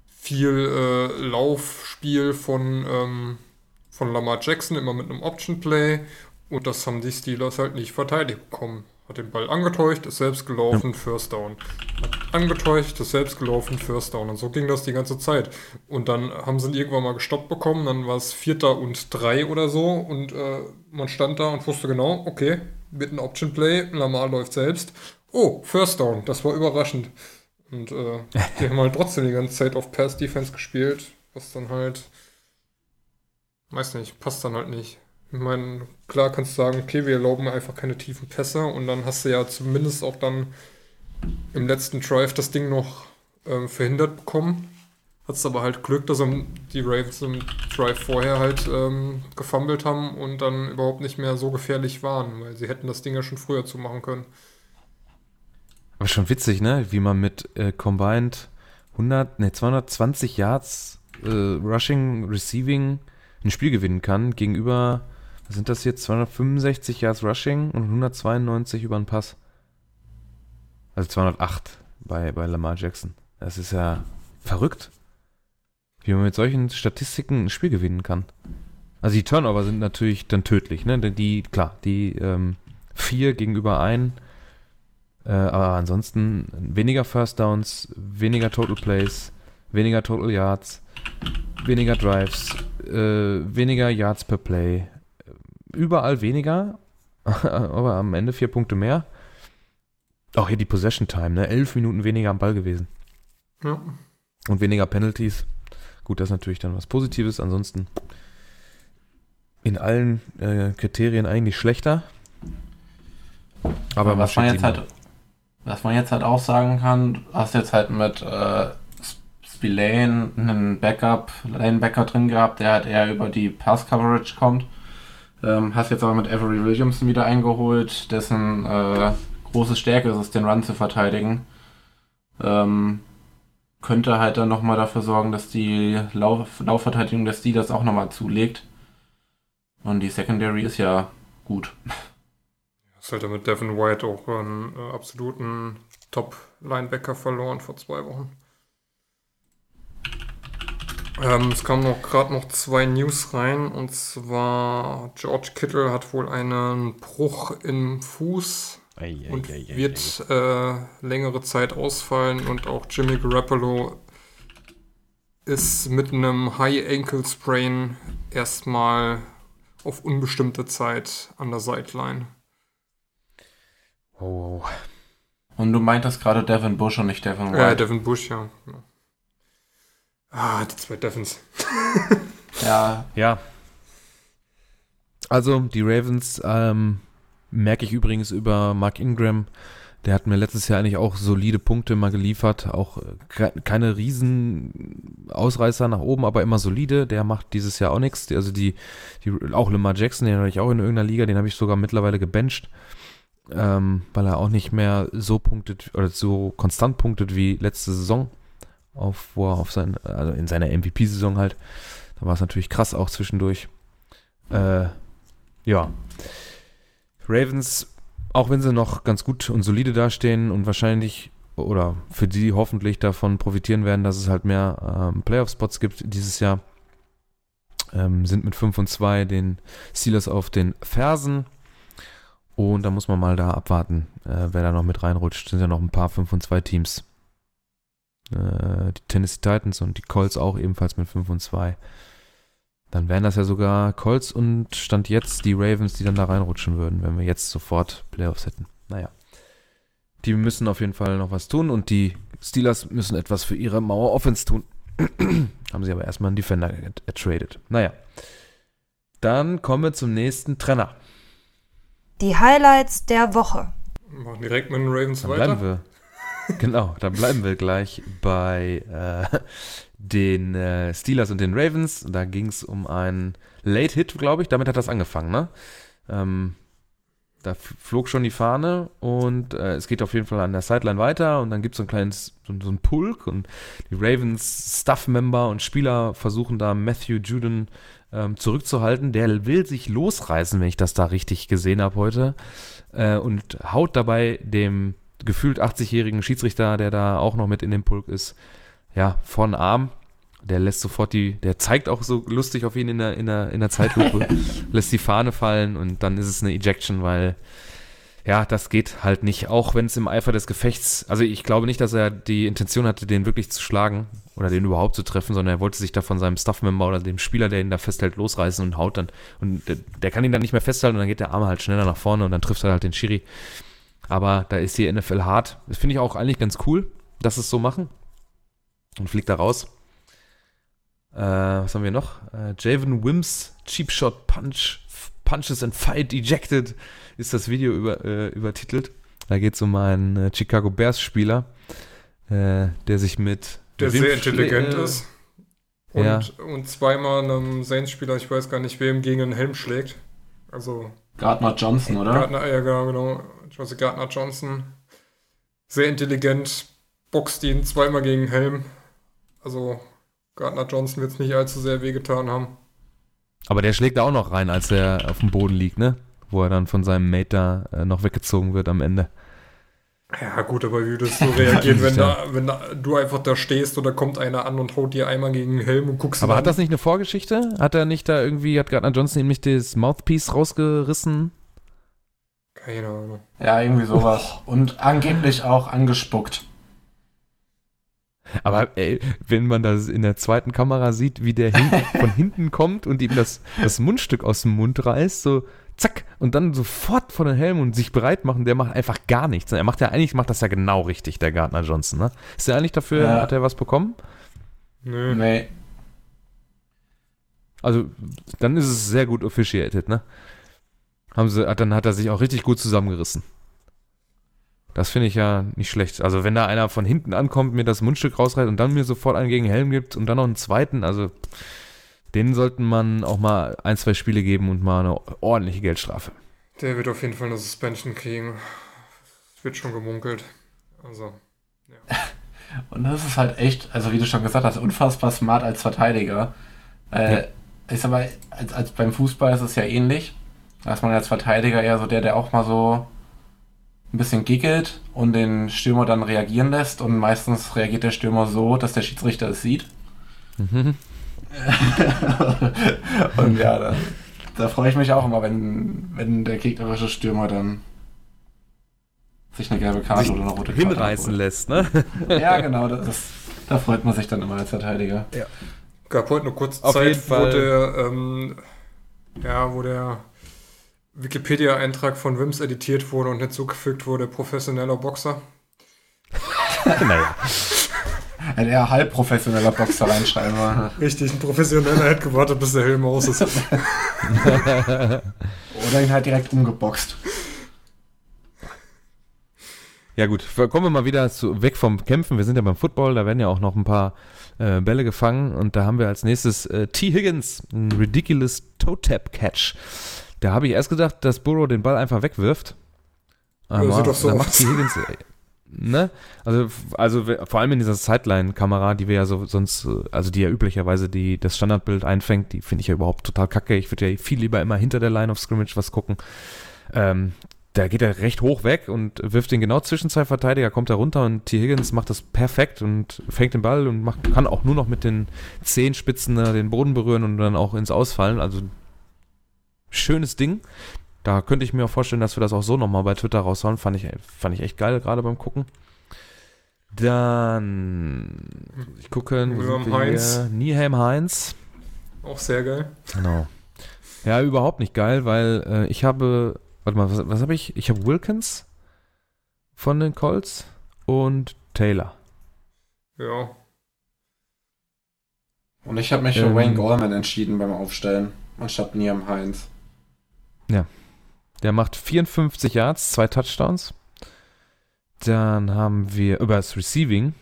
viel äh, Laufspiel von, ähm, von Lamar Jackson, immer mit einem Option-Play. Und das haben die Steelers halt nicht verteidigt bekommen. Hat den Ball angetäuscht, ist selbst gelaufen, First Down. Hat angetäuscht, ist selbst gelaufen, First Down. Und so ging das die ganze Zeit. Und dann haben sie ihn irgendwann mal gestoppt bekommen. Dann war es Vierter und drei oder so. Und äh, man stand da und wusste genau, okay, mit einem Option Play, Lamar läuft selbst. Oh, First Down, das war überraschend. Und äh, die haben halt trotzdem die ganze Zeit auf Pass Defense gespielt, was dann halt, weiß nicht, passt dann halt nicht. Ich meine, klar kannst du sagen, okay, wir erlauben einfach keine tiefen Pässe und dann hast du ja zumindest auch dann im letzten Drive das Ding noch ähm, verhindert bekommen. Hattest aber halt Glück, dass die Ravens im Drive vorher halt ähm, gefummelt haben und dann überhaupt nicht mehr so gefährlich waren, weil sie hätten das Ding ja schon früher zumachen können. Aber schon witzig, ne? Wie man mit äh, combined 100, ne, 220 Yards äh, Rushing, Receiving ein Spiel gewinnen kann gegenüber, sind das jetzt, 265 Yards Rushing und 192 über den Pass. Also 208 bei, bei Lamar Jackson. Das ist ja verrückt, wie man mit solchen Statistiken ein Spiel gewinnen kann. Also die Turnover sind natürlich dann tödlich, ne? Die, klar, die ähm, vier gegenüber ein, äh, aber ansonsten weniger First Downs, weniger Total Plays, weniger Total Yards, weniger Drives, äh, weniger Yards per Play. Überall weniger, aber am Ende vier Punkte mehr. Auch hier die Possession Time, ne? Elf Minuten weniger am Ball gewesen. Ja. Und weniger Penalties. Gut, das ist natürlich dann was Positives. Ansonsten, in allen äh, Kriterien eigentlich schlechter. Aber was man jetzt halt, was man jetzt halt auch sagen kann, du hast jetzt halt mit äh, Spillane einen Backup, Linebacker drin gehabt, der halt eher über die Pass-Coverage kommt. Ähm, hast jetzt aber mit Avery Williamson wieder eingeholt, dessen äh, große Stärke ist es, den Run zu verteidigen. Ähm, könnte halt dann nochmal dafür sorgen, dass die Lauf Laufverteidigung des Steelers auch nochmal zulegt. Und die Secondary ist ja gut. Hast halt mit Devin White auch einen äh, absoluten Top-Linebacker verloren vor zwei Wochen. Ähm, es kamen noch gerade noch zwei News rein und zwar George Kittle hat wohl einen Bruch im Fuß ei, ei, und ei, wird äh, längere Zeit ausfallen und auch Jimmy Garoppolo ist mit einem High Ankle Sprain erstmal auf unbestimmte Zeit an der Sideline. Oh. Und du meintest gerade Devin Bush und nicht Devin White? Ja, Devin Bush, ja. Ah, die zwei Devins. ja. Ja. Also, die Ravens ähm, merke ich übrigens über Mark Ingram. Der hat mir letztes Jahr eigentlich auch solide Punkte mal geliefert. Auch äh, keine riesen Ausreißer nach oben, aber immer solide. Der macht dieses Jahr auch nichts. Also die, die auch Lamar Jackson, den hatte ich auch in irgendeiner Liga, den habe ich sogar mittlerweile gebencht. Ähm, weil er auch nicht mehr so punktet oder so konstant punktet wie letzte Saison auf, wo er auf sein, also in seiner MVP-Saison halt. Da war es natürlich krass auch zwischendurch. Äh, ja. Ravens, auch wenn sie noch ganz gut und solide dastehen und wahrscheinlich oder für die hoffentlich davon profitieren werden, dass es halt mehr ähm, Playoff-Spots gibt dieses Jahr, ähm, sind mit 5 und 2 den Steelers auf den Fersen. Und da muss man mal da abwarten, äh, wer da noch mit reinrutscht. Sind ja noch ein paar 5 und 2 Teams. Äh, die Tennessee Titans und die Colts auch ebenfalls mit 5 und 2. Dann wären das ja sogar Colts und Stand jetzt die Ravens, die dann da reinrutschen würden, wenn wir jetzt sofort Playoffs hätten. Naja. Die müssen auf jeden Fall noch was tun und die Steelers müssen etwas für ihre Mauer Offense tun. Haben sie aber erstmal einen Defender ertradet. Naja. Dann kommen wir zum nächsten Trenner. Die Highlights der Woche. Machen direkt mit den Ravens dann weiter. Bleiben wir genau, dann bleiben wir gleich bei äh, den äh, Steelers und den Ravens. Da ging es um einen Late Hit, glaube ich. Damit hat das angefangen, ne? Ähm, da flog schon die Fahne und äh, es geht auf jeden Fall an der Sideline weiter und dann gibt es so ein kleines, so, so ein Pulk und die Ravens Staff-Member und Spieler versuchen da Matthew Juden ähm, zurückzuhalten. Der will sich losreißen, wenn ich das da richtig gesehen habe heute äh, und haut dabei dem gefühlt 80-jährigen Schiedsrichter, der da auch noch mit in dem Pulk ist, ja, von Arm. Der lässt sofort die, der zeigt auch so lustig auf ihn in der, in der, in der Zeitlupe, lässt die Fahne fallen und dann ist es eine Ejection, weil ja, das geht halt nicht, auch wenn es im Eifer des Gefechts, also ich glaube nicht, dass er die Intention hatte, den wirklich zu schlagen oder den überhaupt zu treffen, sondern er wollte sich da von seinem Staff-Member oder dem Spieler, der ihn da festhält, losreißen und haut dann, und der, der kann ihn dann nicht mehr festhalten und dann geht der Arm halt schneller nach vorne und dann trifft er halt den Schiri. Aber da ist die NFL hart. Das finde ich auch eigentlich ganz cool, dass sie es so machen. Und fliegt da raus. Äh, was haben wir noch? Äh, Javen Wims Cheap Shot Punch, Punches and Fight Ejected ist das Video über, äh, übertitelt. Da geht es um einen äh, Chicago Bears Spieler, äh, der sich mit. Der sehr intelligent ist. Und, ja. und zweimal einem Saints-Spieler, ich weiß gar nicht wem, gegen einen Helm schlägt. Also. Gardner Johnson, oder? Gardner, ja, genau, genau. Joseph Gardner Johnson. Sehr intelligent, boxt ihn zweimal gegen Helm. Also Gardner Johnson wird es nicht allzu sehr wehgetan haben. Aber der schlägt auch noch rein, als er auf dem Boden liegt, ne? Wo er dann von seinem Mate da äh, noch weggezogen wird am Ende. Ja, gut, aber wie würdest du reagieren, wenn, da, wenn da, du einfach da stehst oder kommt einer an und haut dir einmal gegen den Helm und guckst Aber hat an? das nicht eine Vorgeschichte? Hat er nicht da irgendwie, hat Gardner Johnson ihm nicht das Mouthpiece rausgerissen? Keine Ahnung. Ja, irgendwie sowas. Und angeblich auch angespuckt. Aber ey, wenn man das in der zweiten Kamera sieht, wie der hin von hinten kommt und ihm das, das Mundstück aus dem Mund reißt, so zack, und dann sofort vor den Helm und sich bereit machen, der macht einfach gar nichts. Er macht ja eigentlich, macht das ja genau richtig, der Gardner Johnson, ne? Ist er eigentlich dafür, ja. hat er was bekommen? Nö. Nee. Also, dann ist es sehr gut officiated, ne? Haben sie, dann hat er sich auch richtig gut zusammengerissen. Das finde ich ja nicht schlecht. Also, wenn da einer von hinten ankommt, mir das Mundstück rausreißt und dann mir sofort einen gegen Helm gibt und dann noch einen zweiten, also denen sollten man auch mal ein, zwei Spiele geben und mal eine ordentliche Geldstrafe. Der wird auf jeden Fall eine Suspension kriegen. Wird schon gemunkelt. Also, ja. Und das ist halt echt, also wie du schon gesagt hast, unfassbar smart als Verteidiger. Äh, ja. Ist aber, als, als beim Fußball ist es ja ähnlich. Da ist man als Verteidiger eher so der, der auch mal so ein bisschen giggelt und den Stürmer dann reagieren lässt. Und meistens reagiert der Stürmer so, dass der Schiedsrichter es sieht. Mhm. und ja, da, da freue ich mich auch immer, wenn, wenn der gegnerische Stürmer dann sich eine gelbe Karte sich oder eine rote Karte hinreißen lässt, ne? ja, genau, das, da freut man sich dann immer als Verteidiger. Ja. Gab heute eine kurze Auf Zeit, wo der, ähm, ja, wo der Wikipedia-Eintrag von Wims editiert wurde und nicht zugefügt wurde, professioneller Boxer. naja. Ein eher halbprofessioneller Boxer reinschreiben. Richtig, ein professioneller hätte gewartet, bis der Helm aus ist. Oder ihn halt direkt umgeboxt. Ja gut, kommen wir mal wieder zu, weg vom Kämpfen. Wir sind ja beim Football, da werden ja auch noch ein paar äh, Bälle gefangen und da haben wir als nächstes äh, T. Higgins, ein ridiculous Toe-Tap-Catch. Da habe ich erst gedacht, dass Burrow den Ball einfach wegwirft. Aber ja, doch so da macht T. Higgins, äh, ne? Also, also vor allem in dieser Sideline-Kamera, die wir ja so sonst, also die ja üblicherweise die, das Standardbild einfängt, die finde ich ja überhaupt total kacke. Ich würde ja viel lieber immer hinter der Line of Scrimmage was gucken. Ähm, da geht er recht hoch weg und wirft den genau zwischen zwei Verteidiger, kommt er runter und T. Higgins macht das perfekt und fängt den Ball und macht, kann auch nur noch mit den Zehenspitzen den Boden berühren und dann auch ins Ausfallen. Also schönes Ding. Da könnte ich mir auch vorstellen, dass wir das auch so nochmal bei Twitter raushauen. Fand ich, fand ich echt geil, gerade beim Gucken. Dann, ich gucke, wo Heinz. Nieheim Heinz. Auch sehr geil. Genau. Ja, überhaupt nicht geil, weil äh, ich habe Warte mal, was, was habe ich? Ich habe Wilkins von den Colts und Taylor. Ja. Und ich habe mich für ähm, Wayne Gorman entschieden beim Aufstellen, anstatt Niam Heinz. Ja. Der macht 54 Yards, zwei Touchdowns. Dann haben wir über das Receiving.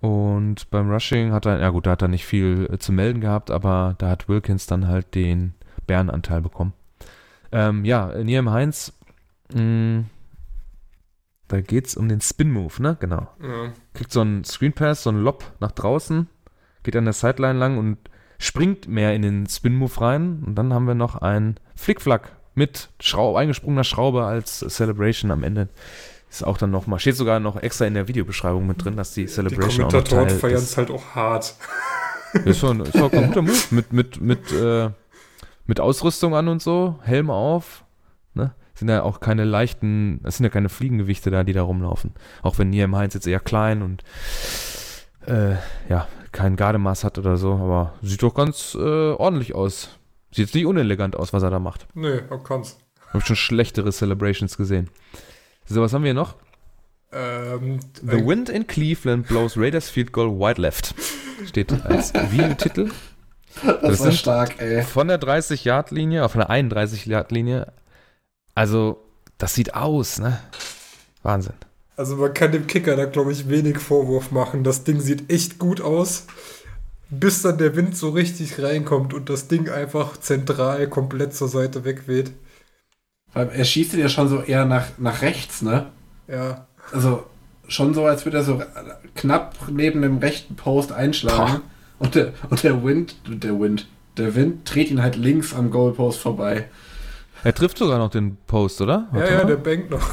Und beim Rushing hat er, ja gut, da hat er nicht viel äh, zu melden gehabt, aber da hat Wilkins dann halt den Bärenanteil bekommen. Ähm, ja, Niam Heinz, mh, mm, da geht's um den Spin-Move, ne? Genau. Ja. Kriegt so einen Screen Pass, so einen Lob nach draußen, geht an der Sideline lang und springt mehr in den Spin-Move rein. Und dann haben wir noch einen Flickflack mit Schraub, eingesprungener Schraube als Celebration am Ende. Ist auch dann nochmal, steht sogar noch extra in der Videobeschreibung mit drin, dass die Celebration die Teil feiern es halt auch hart. Ist doch, ist doch ein guter Move mit, mit, mit, äh, mit Ausrüstung an und so, Helm auf, ne? Sind ja auch keine leichten, es sind ja keine Fliegengewichte da, die da rumlaufen. Auch wenn Niem Heinz jetzt eher klein und äh, ja, kein Gardemaß hat oder so, aber sieht doch ganz äh, ordentlich aus. Sieht jetzt nicht unelegant aus, was er da macht. Nee, er kann's. Hab schon schlechtere Celebrations gesehen. So, was haben wir noch? Ähm, The Wind in Cleveland blows Raiders Field Goal wide left. Steht als Videotitel. Das, das war stark, ey. Von der 30-Yard-Linie, von der 31-Yard-Linie. Also, das sieht aus, ne? Wahnsinn. Also, man kann dem Kicker da, glaube ich, wenig Vorwurf machen. Das Ding sieht echt gut aus. Bis dann der Wind so richtig reinkommt und das Ding einfach zentral komplett zur Seite wegweht. Er schießt ja schon so eher nach, nach rechts, ne? Ja. Also, schon so, als würde er so knapp neben dem rechten Post einschlagen. Und der, und der Wind, der Wind, der Wind dreht ihn halt links am Goalpost vorbei. Er trifft sogar noch den Post, oder? Warte ja, ja, mal. der bankt noch.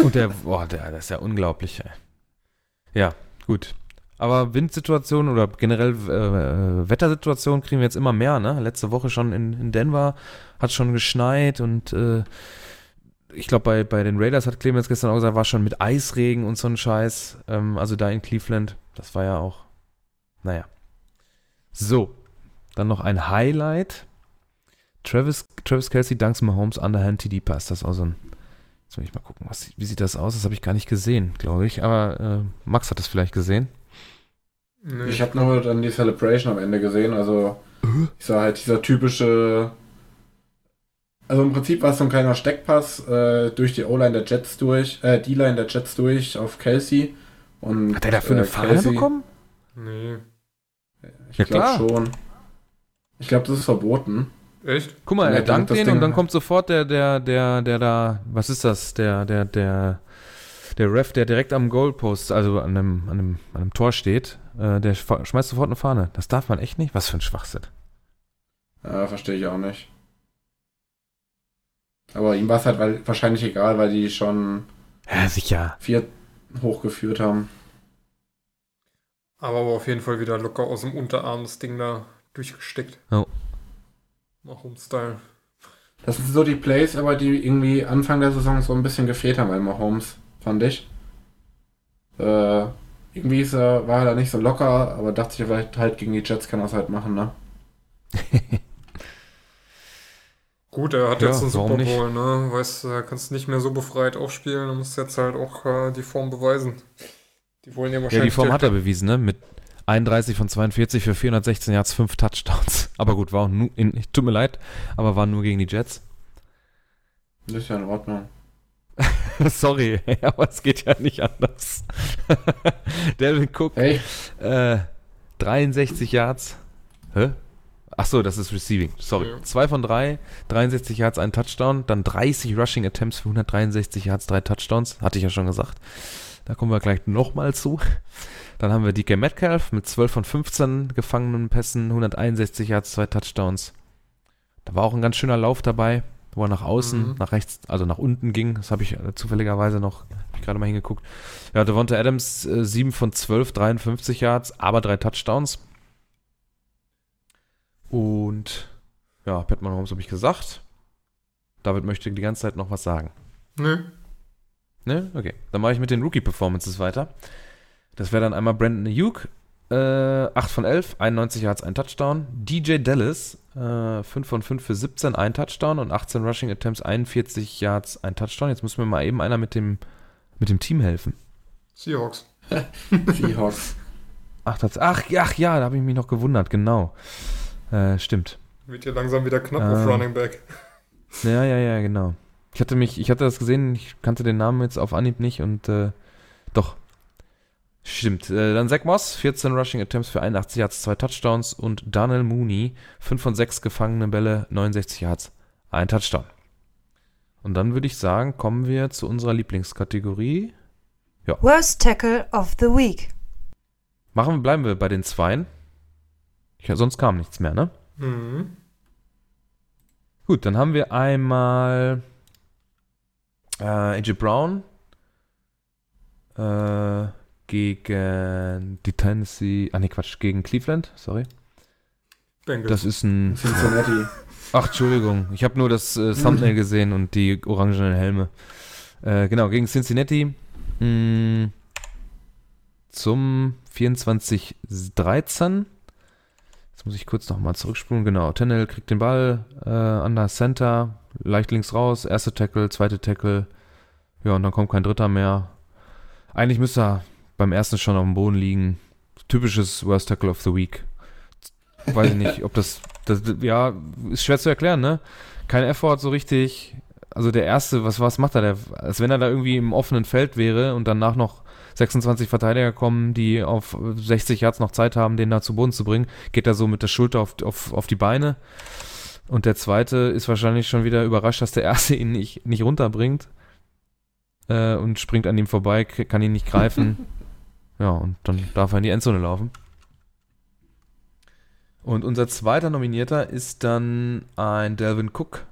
Und der, boah, der, das ist ja unglaublich, ey. Ja, gut. Aber Windsituationen oder generell äh, Wettersituationen kriegen wir jetzt immer mehr, ne? Letzte Woche schon in, in Denver hat schon geschneit und äh, ich glaube, bei, bei den Raiders hat Clemens gestern auch gesagt, war schon mit Eisregen und so ein Scheiß. Ähm, also da in Cleveland. Das war ja auch naja. So, dann noch ein Highlight. Travis, Travis Kelsey danks Mahomes Underhand TD Pass. Das ist auch so ein. Jetzt will ich mal gucken, was, wie sieht das aus? Das habe ich gar nicht gesehen, glaube ich. Aber äh, Max hat das vielleicht gesehen. Nee, Ich habe nur dann die Celebration am Ende gesehen, also ich sah halt dieser typische. Also im Prinzip war es so ein kleiner Steckpass äh, durch die O-Line der Jets durch, äh, D-Line der Jets durch auf Kelsey. Und, Hat er dafür eine äh, Fahne Kelsey- bekommen? Nee. Ich Ja, glaube schon. Ich glaube, das ist verboten. Echt? Guck mal, er dankt das den Ding- und dann kommt sofort der, der, der, der da, was ist das? Der, der, der, der Ref, der direkt am Goalpost, also an einem, an einem, an einem Tor steht, äh, der schmeißt sofort eine Fahne. Das darf man echt nicht? Was für ein Schwachsinn. Ja, verstehe ich auch nicht. Aber ihm war es halt weil, wahrscheinlich egal, weil die schon Ja, sicher. vier hochgeführt haben. Aber, aber auf jeden Fall wieder locker aus dem Unterarm das Ding da durchgesteckt. Oh. Nach Home-Style. Das sind so die Plays, aber die irgendwie Anfang der Saison so ein bisschen gefehlt haben bei Mahomes, fand ich. Äh, irgendwie ist er, war er da nicht so locker, aber dachte ich vielleicht halt gegen die Jets kann er es halt machen, ne? Gut, er hat Ja, jetzt einen Super nicht? Bowl, ne? Weißt du, kannst nicht mehr so befreit aufspielen, er muss jetzt halt auch äh, die Form beweisen. Die wollen ja Ja, wahrscheinlich. die Form hat er bewiesen, ne? Mit 31 von 42 für 416 Yards, 5 Touchdowns. Aber gut, war auch nur, in, tut mir leid, aber war nur gegen die Jets. Das ist ja in Ordnung. Sorry, aber es geht ja nicht anders. Delvin Cook, Hey, äh, 63 Yards. Hä? Ach so, das ist Receiving. Sorry. Ja. 2 von 3, 63 Yards, ein Touchdown. Dann 30 Rushing Attempts für 163 Yards, 3 Touchdowns. Hatte ich ja schon gesagt. Da kommen wir gleich nochmal zu. Dann haben wir DK Metcalf mit 12 von 15 gefangenen Pässen, 161 Yards, 2 Touchdowns. Da war auch ein ganz schöner Lauf dabei, wo er nach außen, Mhm. nach rechts, also nach unten ging. Das habe ich äh, zufälligerweise noch, hab ich gerade mal hingeguckt. Ja, Devonta Adams äh, 7 von 12, 53 Yards, aber 3 Touchdowns. Und ja, Pat Mahomes habe ich gesagt. David möchte die ganze Zeit noch was sagen. Ne? Ne? Okay. Dann mache ich mit den Rookie-Performances weiter. Das wäre dann einmal Brandon Ayuk, äh, 8 von 11, 91 Yards, ein Touchdown. DJ Dallas, äh, 5 von 5 für 17, ein Touchdown und 18 Rushing Attempts, 41 Yards, ein Touchdown. Jetzt muss mir mal eben einer mit dem, mit dem Team helfen. Seahawks. Seahawks. Ach, das, ach, ach ja, da habe ich mich noch gewundert, genau. Äh, stimmt. Wird hier langsam wieder knapp auf Ähm. Running Back. Ja, ja, ja, genau. Ich hatte mich, ich hatte das gesehen, ich kannte den Namen jetzt auf Anhieb nicht und äh, doch. Stimmt. Äh, dann Zach Moss, 14 Rushing Attempts für 81 Yards, 2 Touchdowns und Darnell Mooney, 5 von 6 gefangene Bälle, 69 Yards, ein Touchdown. Und dann würde ich sagen, kommen wir zu unserer Lieblingskategorie. Worst Tackle of the Week. Machen wir, bleiben wir bei den Zweien. Ja, sonst kam nichts mehr, ne? Mhm. Gut, dann haben wir einmal äh, AJ Brown äh, gegen die Tennessee, ah ne Quatsch, gegen Cleveland, sorry. Bengals. Das ist ein, Cincinnati. ach Entschuldigung, ich habe nur das äh, Thumbnail gesehen und die orangenen Helme. Äh, genau, gegen Cincinnati mh, zum 24-13. Jetzt muss ich kurz nochmal zurückspulen. Genau, Tennell kriegt den Ball äh, an der Center, leicht links raus, erste Tackle, zweite Tackle. Ja, und dann kommt kein dritter mehr. Eigentlich müsste er beim ersten schon auf dem Boden liegen. Typisches Worst Tackle of the Week. Weiß ich nicht, ob das, das, ja, ist schwer zu erklären, ne? Kein Effort so richtig. Also der erste, was, was macht er? Der, als wenn er da irgendwie im offenen Feld wäre und danach noch 26 Verteidiger kommen, die auf 60 Yards noch Zeit haben, den da zu Boden zu bringen, geht er so mit der Schulter auf, auf, auf die Beine. Und der zweite ist wahrscheinlich schon wieder überrascht, dass der erste ihn nicht, nicht runterbringt. Äh, und springt an ihm vorbei, kann ihn nicht greifen. ja, und dann darf er in die Endzone laufen. Und unser zweiter Nominierter ist dann ein Delvin Cook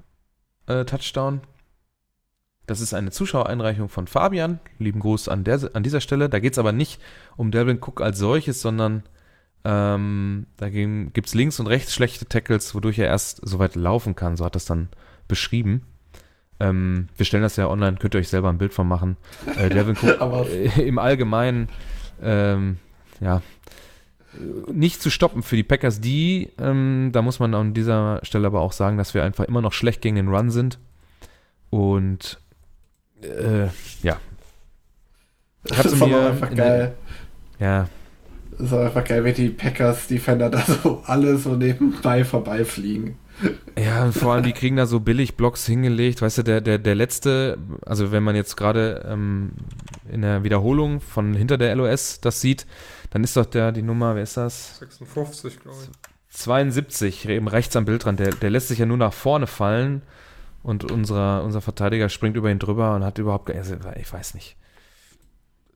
äh, Touchdown. Das ist eine Zuschauereinreichung von Fabian. Lieben Gruß an, der, an dieser Stelle. Da geht es aber nicht um Delvin Cook als solches, sondern ähm, da gibt es links und rechts schlechte Tackles, wodurch er erst so weit laufen kann. So hat das dann beschrieben. Ähm, wir stellen das ja online, könnt ihr euch selber ein Bild von machen. Äh, Delvin Cook äh, im Allgemeinen, ähm, ja, nicht zu stoppen für die Packers, die, ähm, da muss man an dieser Stelle aber auch sagen, dass wir einfach immer noch schlecht gegen den Run sind. Und äh, ja. Ich hatte das war mir einfach in der- geil. ja, Das ist einfach geil, wie die Packers-Defender da so alle so nebenbei vorbeifliegen. Ja, und vor allem, die kriegen da so billig Blocks hingelegt. Weißt du, der, der, der letzte, also wenn man jetzt gerade ähm, in der Wiederholung von hinter der LOS das sieht, dann ist doch der, die Nummer, wer ist das? 56, glaube ich. 72, eben rechts am Bildrand. Der, der lässt sich ja nur nach vorne fallen und unser, unser Verteidiger springt über ihn drüber und hat überhaupt, also, ich weiß nicht.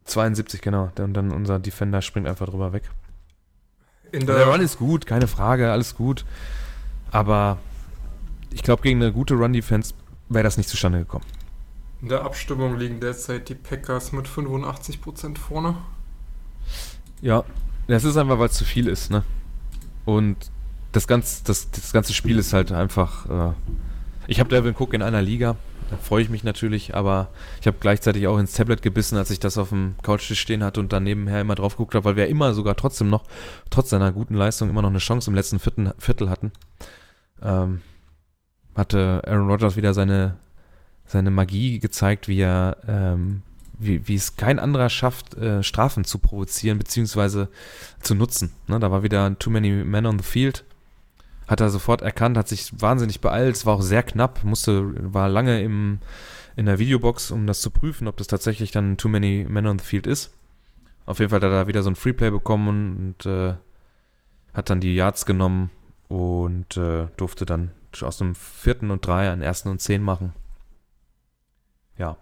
72, genau. Und dann unser Defender springt einfach drüber weg. In Der, der, Run ist gut, keine Frage, alles gut. Aber ich glaube, gegen eine gute Run-Defense wäre das nicht zustande gekommen. in der Abstimmung liegen derzeit die Packers mit 85% vorne. Ja, das ist einfach, weil es zu viel ist, ne? Und das, ganz, das, das ganze Spiel ist halt einfach. Äh, ich habe Devin Cook in einer Liga, da freue ich mich natürlich, aber ich habe gleichzeitig auch ins Tablet gebissen, als ich das auf dem Couchtisch stehen hatte und dann nebenher immer drauf geguckt habe, weil wir immer sogar trotzdem noch, trotz seiner guten Leistung, immer noch eine Chance im letzten Viertel, Viertel hatten. Ähm, hatte Aaron Rodgers wieder seine, seine Magie gezeigt, wie er, ähm, wie, wie es kein anderer schafft, äh, Strafen zu provozieren, beziehungsweise zu nutzen. Ne? Da war wieder Too Many Men on the Field. Hat er sofort erkannt, hat sich wahnsinnig beeilt, es war auch sehr knapp, musste, war lange im, in der Videobox, um das zu prüfen, ob das tatsächlich dann Too Many Men on the Field ist. Auf jeden Fall hat er da wieder so ein Freeplay bekommen und äh, hat dann die Yards genommen und äh, durfte dann aus dem vierten und drei einen ersten und zehn machen. Ja,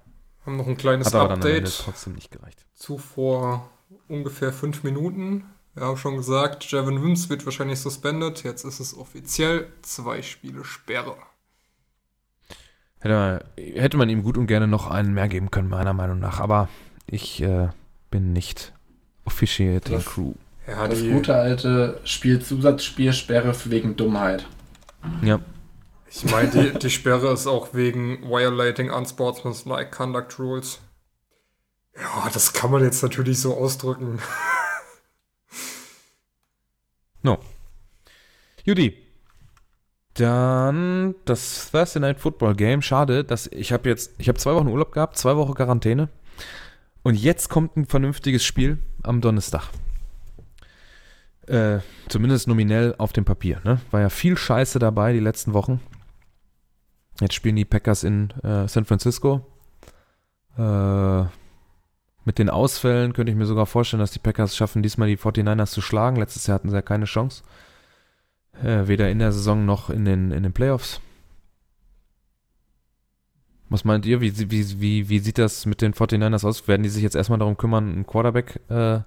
Haben noch ein kleines hat aber dann am Ende Update trotzdem nicht gereicht. zu vor ungefähr fünf Minuten. Wir haben schon gesagt, Javon Wims wird wahrscheinlich suspended. Jetzt ist es offiziell zwei Spiele Sperre. Hätte man, hätte man ihm gut und gerne noch einen mehr geben können, meiner Meinung nach. Aber ich äh, bin nicht Officiating Crew. Ja, Das die, gute alte Spielzusatzspielsperre wegen Dummheit. Ja, ich meine, die, die Sperre ist auch wegen Violating Unsportsmanlike Conduct Rules. Ja, das kann man jetzt natürlich so ausdrücken. Judy. Dann das Thursday Night Football Game. Schade, dass ich habe jetzt, ich habe zwei Wochen Urlaub gehabt, zwei Wochen Quarantäne. Und jetzt kommt ein vernünftiges Spiel am Donnerstag. Äh, zumindest nominell auf dem Papier. Ne? War ja viel Scheiße dabei die letzten Wochen. Jetzt spielen die Packers in äh, San Francisco. Äh, mit den Ausfällen könnte ich mir sogar vorstellen, dass die Packers schaffen, diesmal die 49ers zu schlagen. Letztes Jahr hatten sie ja keine Chance. Äh, weder in der Saison noch in den, in den Playoffs. Was meint ihr? Wie, wie, wie, wie sieht das mit den 49ers aus? Werden die sich jetzt erstmal darum kümmern, einen Quarterback äh,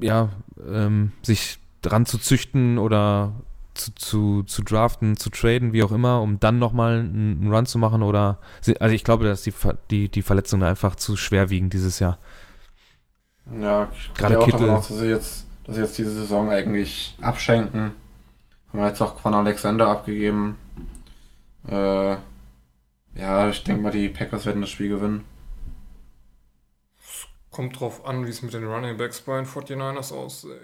ja, ähm, sich dran zu züchten oder zu, zu, zu draften, zu traden, wie auch immer, um dann nochmal einen, einen Run zu machen? Oder also ich glaube, dass die, die, die Verletzungen einfach zu schwer wiegen dieses Jahr. Ja, ich Gerade auch davon aus, dass sie jetzt, dass sie jetzt diese Saison eigentlich abschenken. Haben wir jetzt auch Quan Alexander abgegeben. Äh, ja, ich denke mal, die Packers werden das Spiel gewinnen. Kommt drauf an, wie es mit den Running Backs bei den 49ers aussieht.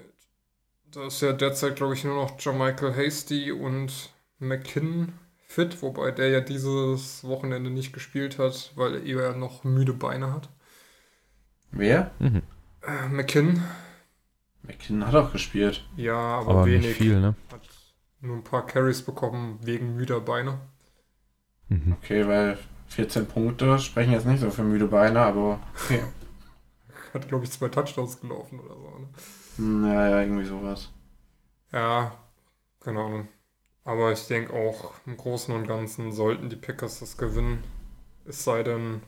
Da ist ja derzeit, glaube ich, nur noch Jermichael Hasty und McKinnon fit, wobei der ja dieses Wochenende nicht gespielt hat, weil er eher noch müde Beine hat. Wer? Mhm. Äh, McKinnon, McKinnon hat auch gespielt. ja, aber, Aber wenig. nicht viel, ne? Hat nur ein paar Carries bekommen wegen müder Beine. Mhm. Okay, weil 14 Punkte sprechen jetzt nicht so für müde Beine, aber okay. Hat, glaube ich, zwei Touchdowns gelaufen oder so. Ne? Naja, irgendwie sowas. Ja, keine Ahnung. Aber ich denke auch, im Großen und Ganzen sollten die Packers das gewinnen. Es sei denn,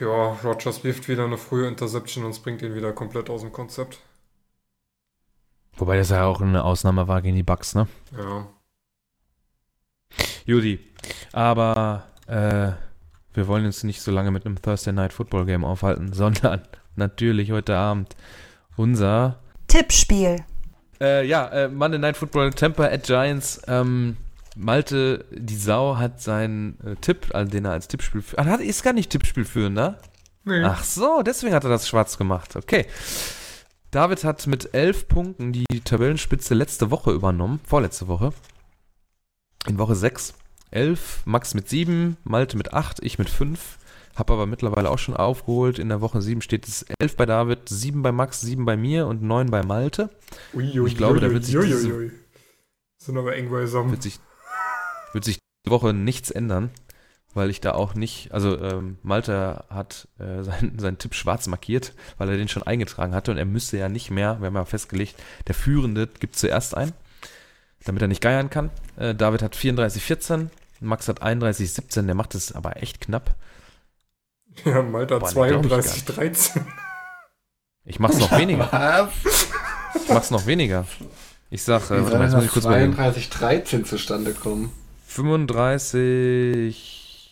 ja, Rogers wirft wieder eine frühe Interception und es bringt ihn wieder komplett aus dem Konzept. Wobei das ja auch eine Ausnahme war gegen die Bucks, ne? Ja. Judy, aber äh, wir wollen uns nicht so lange mit einem Thursday Night Football Game aufhalten, sondern natürlich heute Abend unser Tippspiel. äh, ja, äh, Monday Night Football Tampa at Giants. Ähm, Malte, die Sau, hat seinen äh, Tipp, also den er als Tippspiel führt. Ah, hat, ist gar nicht Tippspiel führen, ne? Nee. Ach so, deswegen hat er das schwarz gemacht. Okay. David hat mit elf Punkten die Tabellenspitze letzte Woche übernommen, vorletzte Woche. In Woche 6. 11, Max mit 7, Malte mit 8, ich mit 5. Habe aber mittlerweile auch schon aufgeholt. In der Woche 7 steht es 11 bei David, 7 bei Max, 7 bei mir und 9 bei Malte. Ui, ui, ich glaube, ui, da wird sich diese-. Sind aber eng beisammen. Wird sich, wird sich die Woche nichts ändern, weil ich da auch nicht, also ähm, Malte hat äh, seinen, seinen Tipp schwarz markiert, weil er den schon eingetragen hatte und er müsste ja nicht mehr, wir haben ja festgelegt, der Führende gibt zuerst ein, damit er nicht geiern kann. Äh, David hat 34,14, Max hat 31,17, der macht es aber echt knapp. Ja, Malta Boah, nee, glaub ich gar 32, 13. Ich mach's noch weniger. Was? Ich mach's noch weniger. Ich sag, äh, Wie warte soll mal, jetzt muss ich das kurz überlegen. 32, 13 zustande kommen? 35,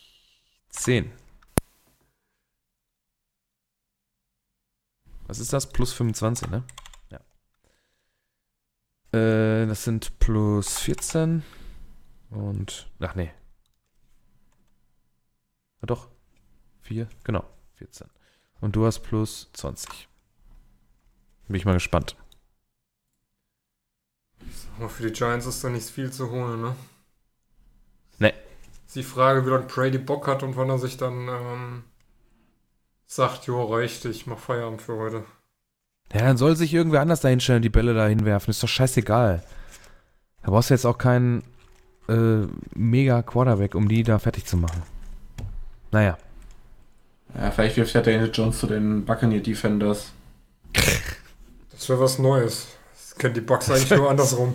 10. Was ist das? Plus 25, ne? Ja. Äh, das sind plus 14 und, ach nee. Ja, doch. 4, genau, 14. Und du hast plus 20. Bin ich mal gespannt. Aber für die Giants ist da nicht viel zu holen, ne? Nee. Ist die Frage, wie lange Brady Bock hat und wann er sich dann ähm, sagt, jo, reicht, ich mach Feierabend für heute. Ja, dann soll sich irgendwer anders da hinstellen und die Bälle da hinwerfen. Ist doch scheißegal. Da brauchst du jetzt auch keinen äh, mega Quarterback, um die da fertig zu machen. Naja. Ja, vielleicht wirft ja Daniel Jones zu den Buccaneer Defenders. Das wäre was Neues. Das kennt die Bucks eigentlich nur andersrum.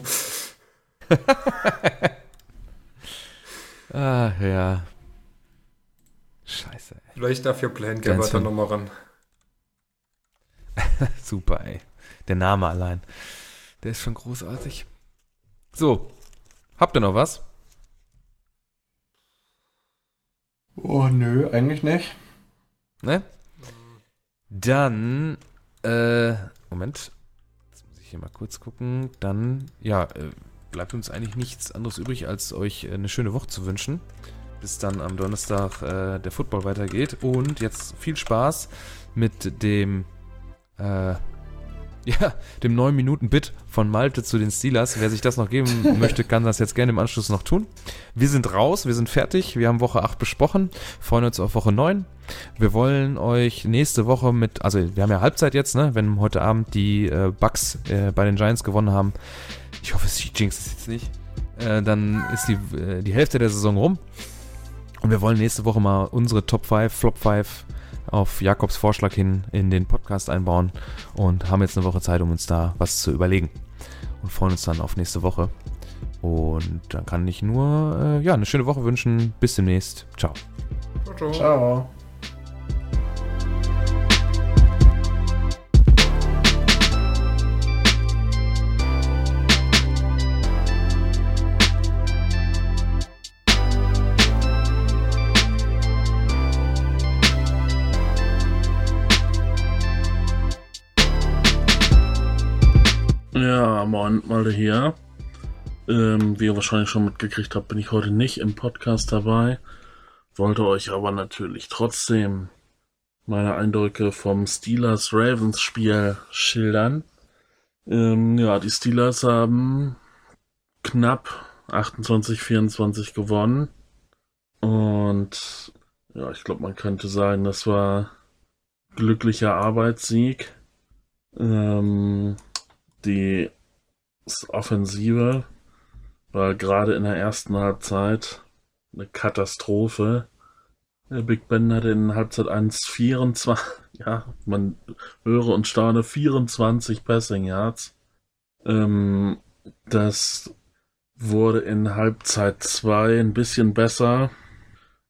Ah, ja. Scheiße, ey. Vielleicht dafür Plan Ganz Gabbard dann nochmal ran. Super, ey. Der Name allein. Der ist schon großartig. So. Habt ihr noch was? Oh, nö, eigentlich nicht. Ne? Dann, äh, Moment. Jetzt muss ich hier mal kurz gucken. Dann, ja, äh, bleibt uns eigentlich nichts anderes übrig, als euch äh, eine schöne Woche zu wünschen. Bis dann am Donnerstag äh, der Football weitergeht. Und jetzt viel Spaß mit dem, äh, ja, dem 9-Minuten-Bit von Malte zu den Steelers. Wer sich das noch geben möchte, kann das jetzt gerne im Anschluss noch tun. Wir sind raus, wir sind fertig. Wir haben Woche 8 besprochen. Freuen uns auf Woche 9. Wir wollen euch nächste Woche mit, also wir haben ja Halbzeit jetzt, ne? Wenn heute Abend die äh, Bucks äh, bei den Giants gewonnen haben. Ich hoffe, sie jinx es jetzt nicht. Äh, dann ist die, äh, die Hälfte der Saison rum. Und wir wollen nächste Woche mal unsere Top 5, Flop 5 auf Jakobs Vorschlag hin in den Podcast einbauen und haben jetzt eine Woche Zeit, um uns da was zu überlegen. Und freuen uns dann auf nächste Woche. Und dann kann ich nur äh, ja, eine schöne Woche wünschen. Bis demnächst. Ciao. Ciao, ciao. Moin, Malte hier. Ähm, wie ihr wahrscheinlich schon mitgekriegt habt, bin ich heute nicht im Podcast dabei. Wollte euch aber natürlich trotzdem meine Eindrücke vom Steelers-Ravens-Spiel schildern. Ähm, ja, die Steelers haben knapp 28-24 gewonnen. Und ja, ich glaube, man könnte sagen, das war glücklicher Arbeitssieg. Ähm, die Offensive war gerade in der ersten Halbzeit eine Katastrophe. Der Big Ben hatte in Halbzeit 1 24, ja, man höre und staune, 24 Passing Yards. Ähm, das wurde in Halbzeit 2 ein bisschen besser,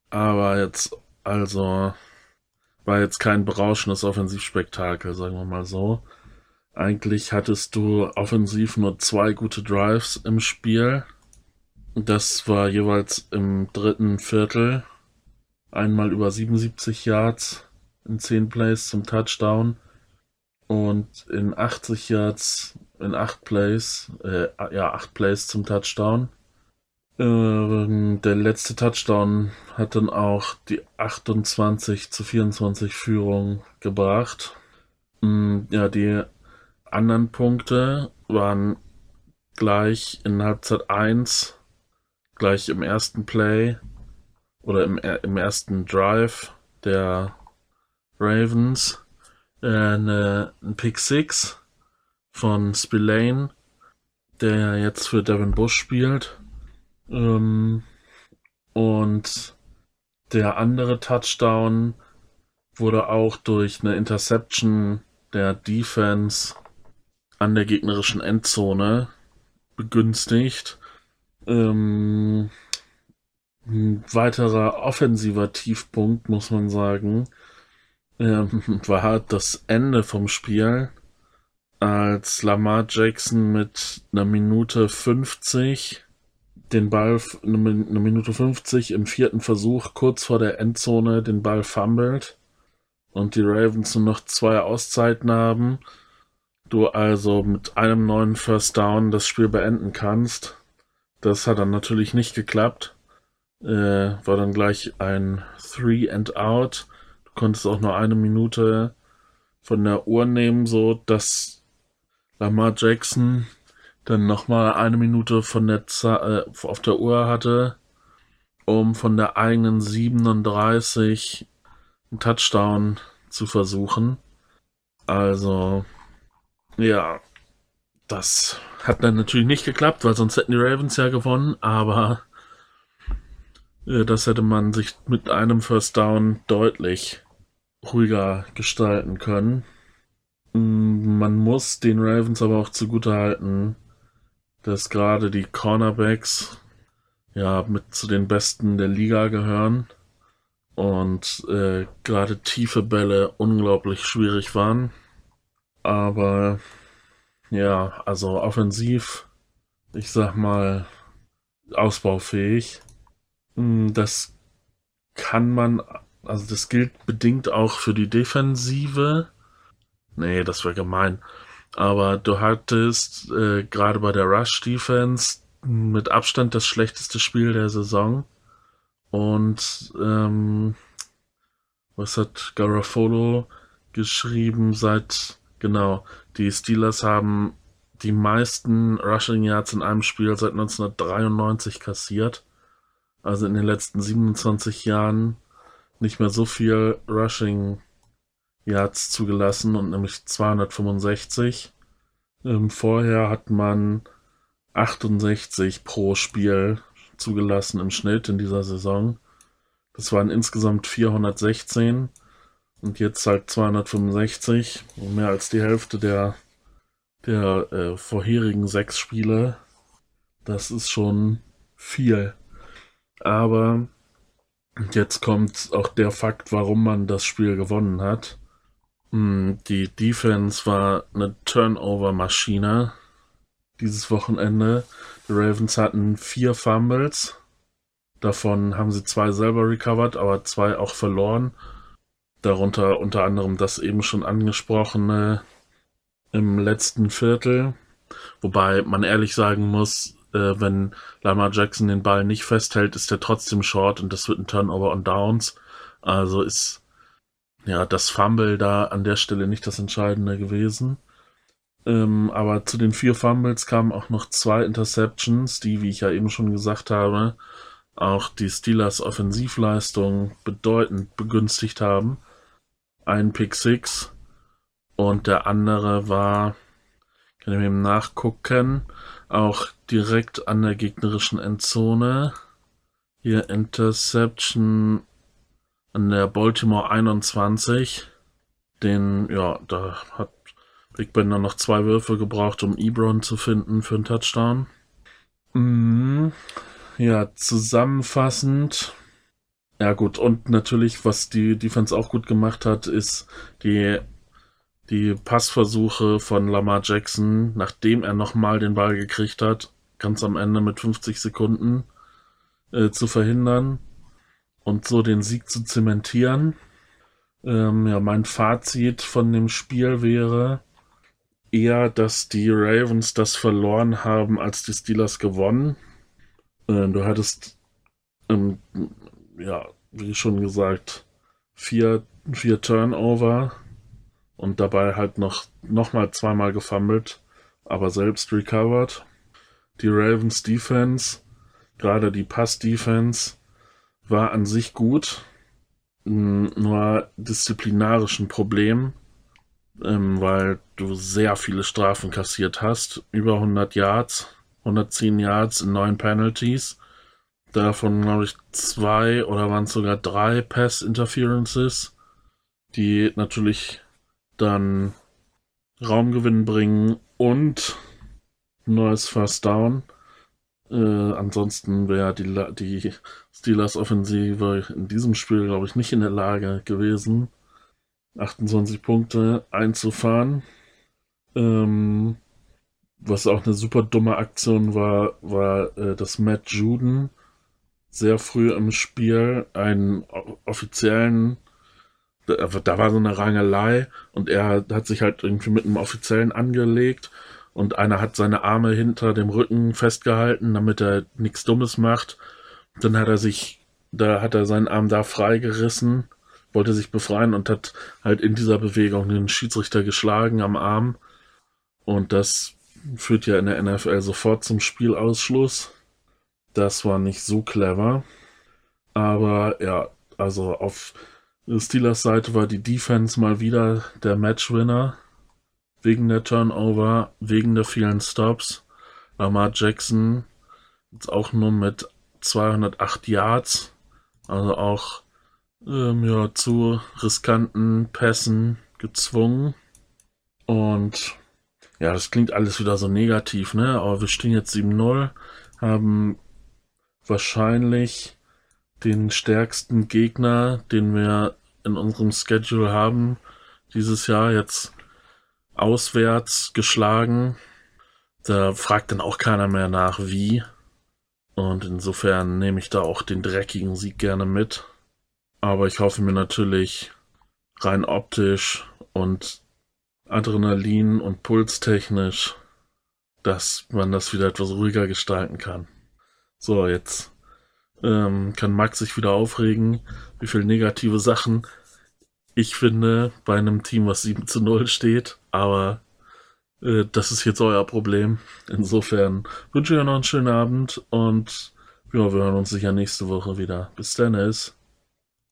aber jetzt, also, war jetzt kein berauschendes Offensivspektakel, sagen wir mal so. Eigentlich hattest du offensiv nur zwei gute Drives im Spiel. Das war jeweils im dritten Viertel. Einmal über 77 Yards in 10 Plays zum Touchdown. Und in 80 Yards in 8 Plays, äh, ja, 8 Plays zum Touchdown. Ähm, der letzte Touchdown hat dann auch die 28 zu 24 Führung gebracht. Mm, Ja, die anderen Punkte waren gleich in Halbzeit 1, gleich im ersten Play oder im, im ersten Drive der Ravens äh, eine, ein Pick 6 von Spillane, der jetzt für Devin Bush spielt. Ähm, und der andere Touchdown wurde auch durch eine Interception der Defense an der gegnerischen Endzone begünstigt. Ähm, ein weiterer offensiver Tiefpunkt, muss man sagen, ähm, war das Ende vom Spiel, als Lamar Jackson mit einer Minute 50 den Ball, eine Minute 50 im vierten Versuch kurz vor der Endzone den Ball fummelt und die Ravens nur noch zwei Auszeiten haben, du also mit einem neuen First Down das Spiel beenden kannst. Das hat dann natürlich nicht geklappt. Äh, war dann gleich ein Three and Out. Du konntest auch nur eine Minute von der Uhr nehmen, so dass Lamar Jackson dann nochmal eine Minute von der Z äh, auf der Uhr hatte, um von der eigenen 37 einen Touchdown zu versuchen. Also, ja, das hat dann natürlich nicht geklappt, weil sonst hätten die Ravens ja gewonnen, aber äh, das hätte man sich mit einem First Down deutlich ruhiger gestalten können. Mm, man muss den Ravens aber auch zugute halten, dass gerade die Cornerbacks ja mit zu den besten der Liga gehören und äh, gerade tiefe Bälle unglaublich schwierig waren. Aber ja, also offensiv, ich sag mal, ausbaufähig. Hm, das kann man, also das gilt bedingt auch für die Defensive. Nee, das wäre gemein. Aber du hattest äh, gerade bei der Rush Defense mit Abstand das schlechteste Spiel der Saison. Und ähm, was hat Garofolo geschrieben seit genau, die Steelers haben die meisten Rushing Yards in einem Spiel seit 1993 kassiert. Also in den letzten 27 Jahren nicht mehr so viel Rushing Yards zugelassen und nämlich 265. Ähm, vorher hat man 68 pro Spiel zugelassen im Schnitt in dieser Saison. Das waren insgesamt 416 und jetzt halt 265, mehr als die Hälfte der, der äh, vorherigen sechs Spiele. Das ist schon viel. Aber jetzt kommt auch der Fakt, warum man das Spiel gewonnen hat. Hm, die Defense war eine Turnover-Maschine dieses Wochenende. Die Ravens hatten vier Fumbles. Davon haben sie zwei selber recovered, aber zwei auch verloren. Darunter unter anderem das eben schon angesprochene im letzten Viertel. Wobei man ehrlich sagen muss, äh, wenn Lamar Jackson den Ball nicht festhält, ist er trotzdem short und das wird ein Turnover on Downs. Also ist ja, das Fumble da an der Stelle nicht das Entscheidende gewesen. Ähm, aber zu den vier Fumbles kamen auch noch zwei Interceptions, die, wie ich ja eben schon gesagt habe, auch die Steelers Offensivleistung bedeutend begünstigt haben. Ein Pick Six und der andere war, kann ich mir eben nachgucken, auch direkt an der gegnerischen Endzone. Hier Interception an der Baltimore 21. Den, ja, da hat Big Ben dann noch zwei Würfe gebraucht, um Ebron zu finden für einen Touchdown. Mhm. Ja, zusammenfassend. Ja, gut, und natürlich, was die Defense auch gut gemacht hat, ist die, die Passversuche von Lamar Jackson, nachdem er nochmal den Ball gekriegt hat, ganz am Ende mit 50 Sekunden äh, zu verhindern und so den Sieg zu zementieren. Ähm, ja, mein Fazit von dem Spiel wäre eher, dass die Ravens das verloren haben, als die Steelers gewonnen. Äh, du hattest, ähm, ja, wie schon gesagt, vier, vier Turnover und dabei halt noch, noch mal zweimal gefummelt, aber selbst recovered. Die Ravens Defense, gerade die Pass Defense, war an sich gut. nur disziplinarischen Problem, ähm, weil du sehr viele Strafen kassiert hast. Über 100 Yards, 110 Yards in neun Penalties. Davon, glaube ich, zwei oder waren es sogar drei Pass-Interferences, die natürlich dann Raumgewinn bringen und neues First Down. Äh, ansonsten wäre die, die Steelers Offensive in diesem Spiel, glaube ich, nicht in der Lage gewesen, 28 Punkte einzufahren. Ähm, was auch eine super dumme Aktion war, war, äh, dass Matt Juden sehr früh im Spiel einen offiziellen, da, da war so eine Rangelei und er hat sich halt irgendwie mit einem Offiziellen angelegt und einer hat seine Arme hinter dem Rücken festgehalten, damit er nichts Dummes macht. Dann hat er sich, da hat er seinen Arm da freigerissen, wollte sich befreien und hat halt in dieser Bewegung den Schiedsrichter geschlagen am Arm. Und das führt ja in der NFL sofort zum Spielausschluss. Das war nicht so clever. Aber ja, also auf Steelers Seite war die Defense mal wieder der Matchwinner. Wegen der Turnover, wegen der vielen Stops. Lamar Jackson jetzt auch nur mit 208 Yards. Also auch ähm, ja, zu riskanten Pässen gezwungen. Und ja, das klingt alles wieder so negativ, ne? Aber wir stehen jetzt 7-0, haben wahrscheinlich den stärksten Gegner, den wir in unserem Schedule haben, dieses Jahr jetzt auswärts geschlagen. Da fragt dann auch keiner mehr nach, wie. Und insofern nehme ich da auch den dreckigen Sieg gerne mit. Aber ich hoffe mir natürlich rein optisch und Adrenalin und pulstechnisch, dass man das wieder etwas ruhiger gestalten kann. So, jetzt ähm, kann Max sich wieder aufregen, wie viele negative Sachen ich finde bei einem Team, was 7 zu 0 steht, aber äh, das ist jetzt euer Problem. Insofern wünsche ich euch noch einen schönen Abend und ja, wir hören uns sicher nächste Woche wieder. Bis dann, ist.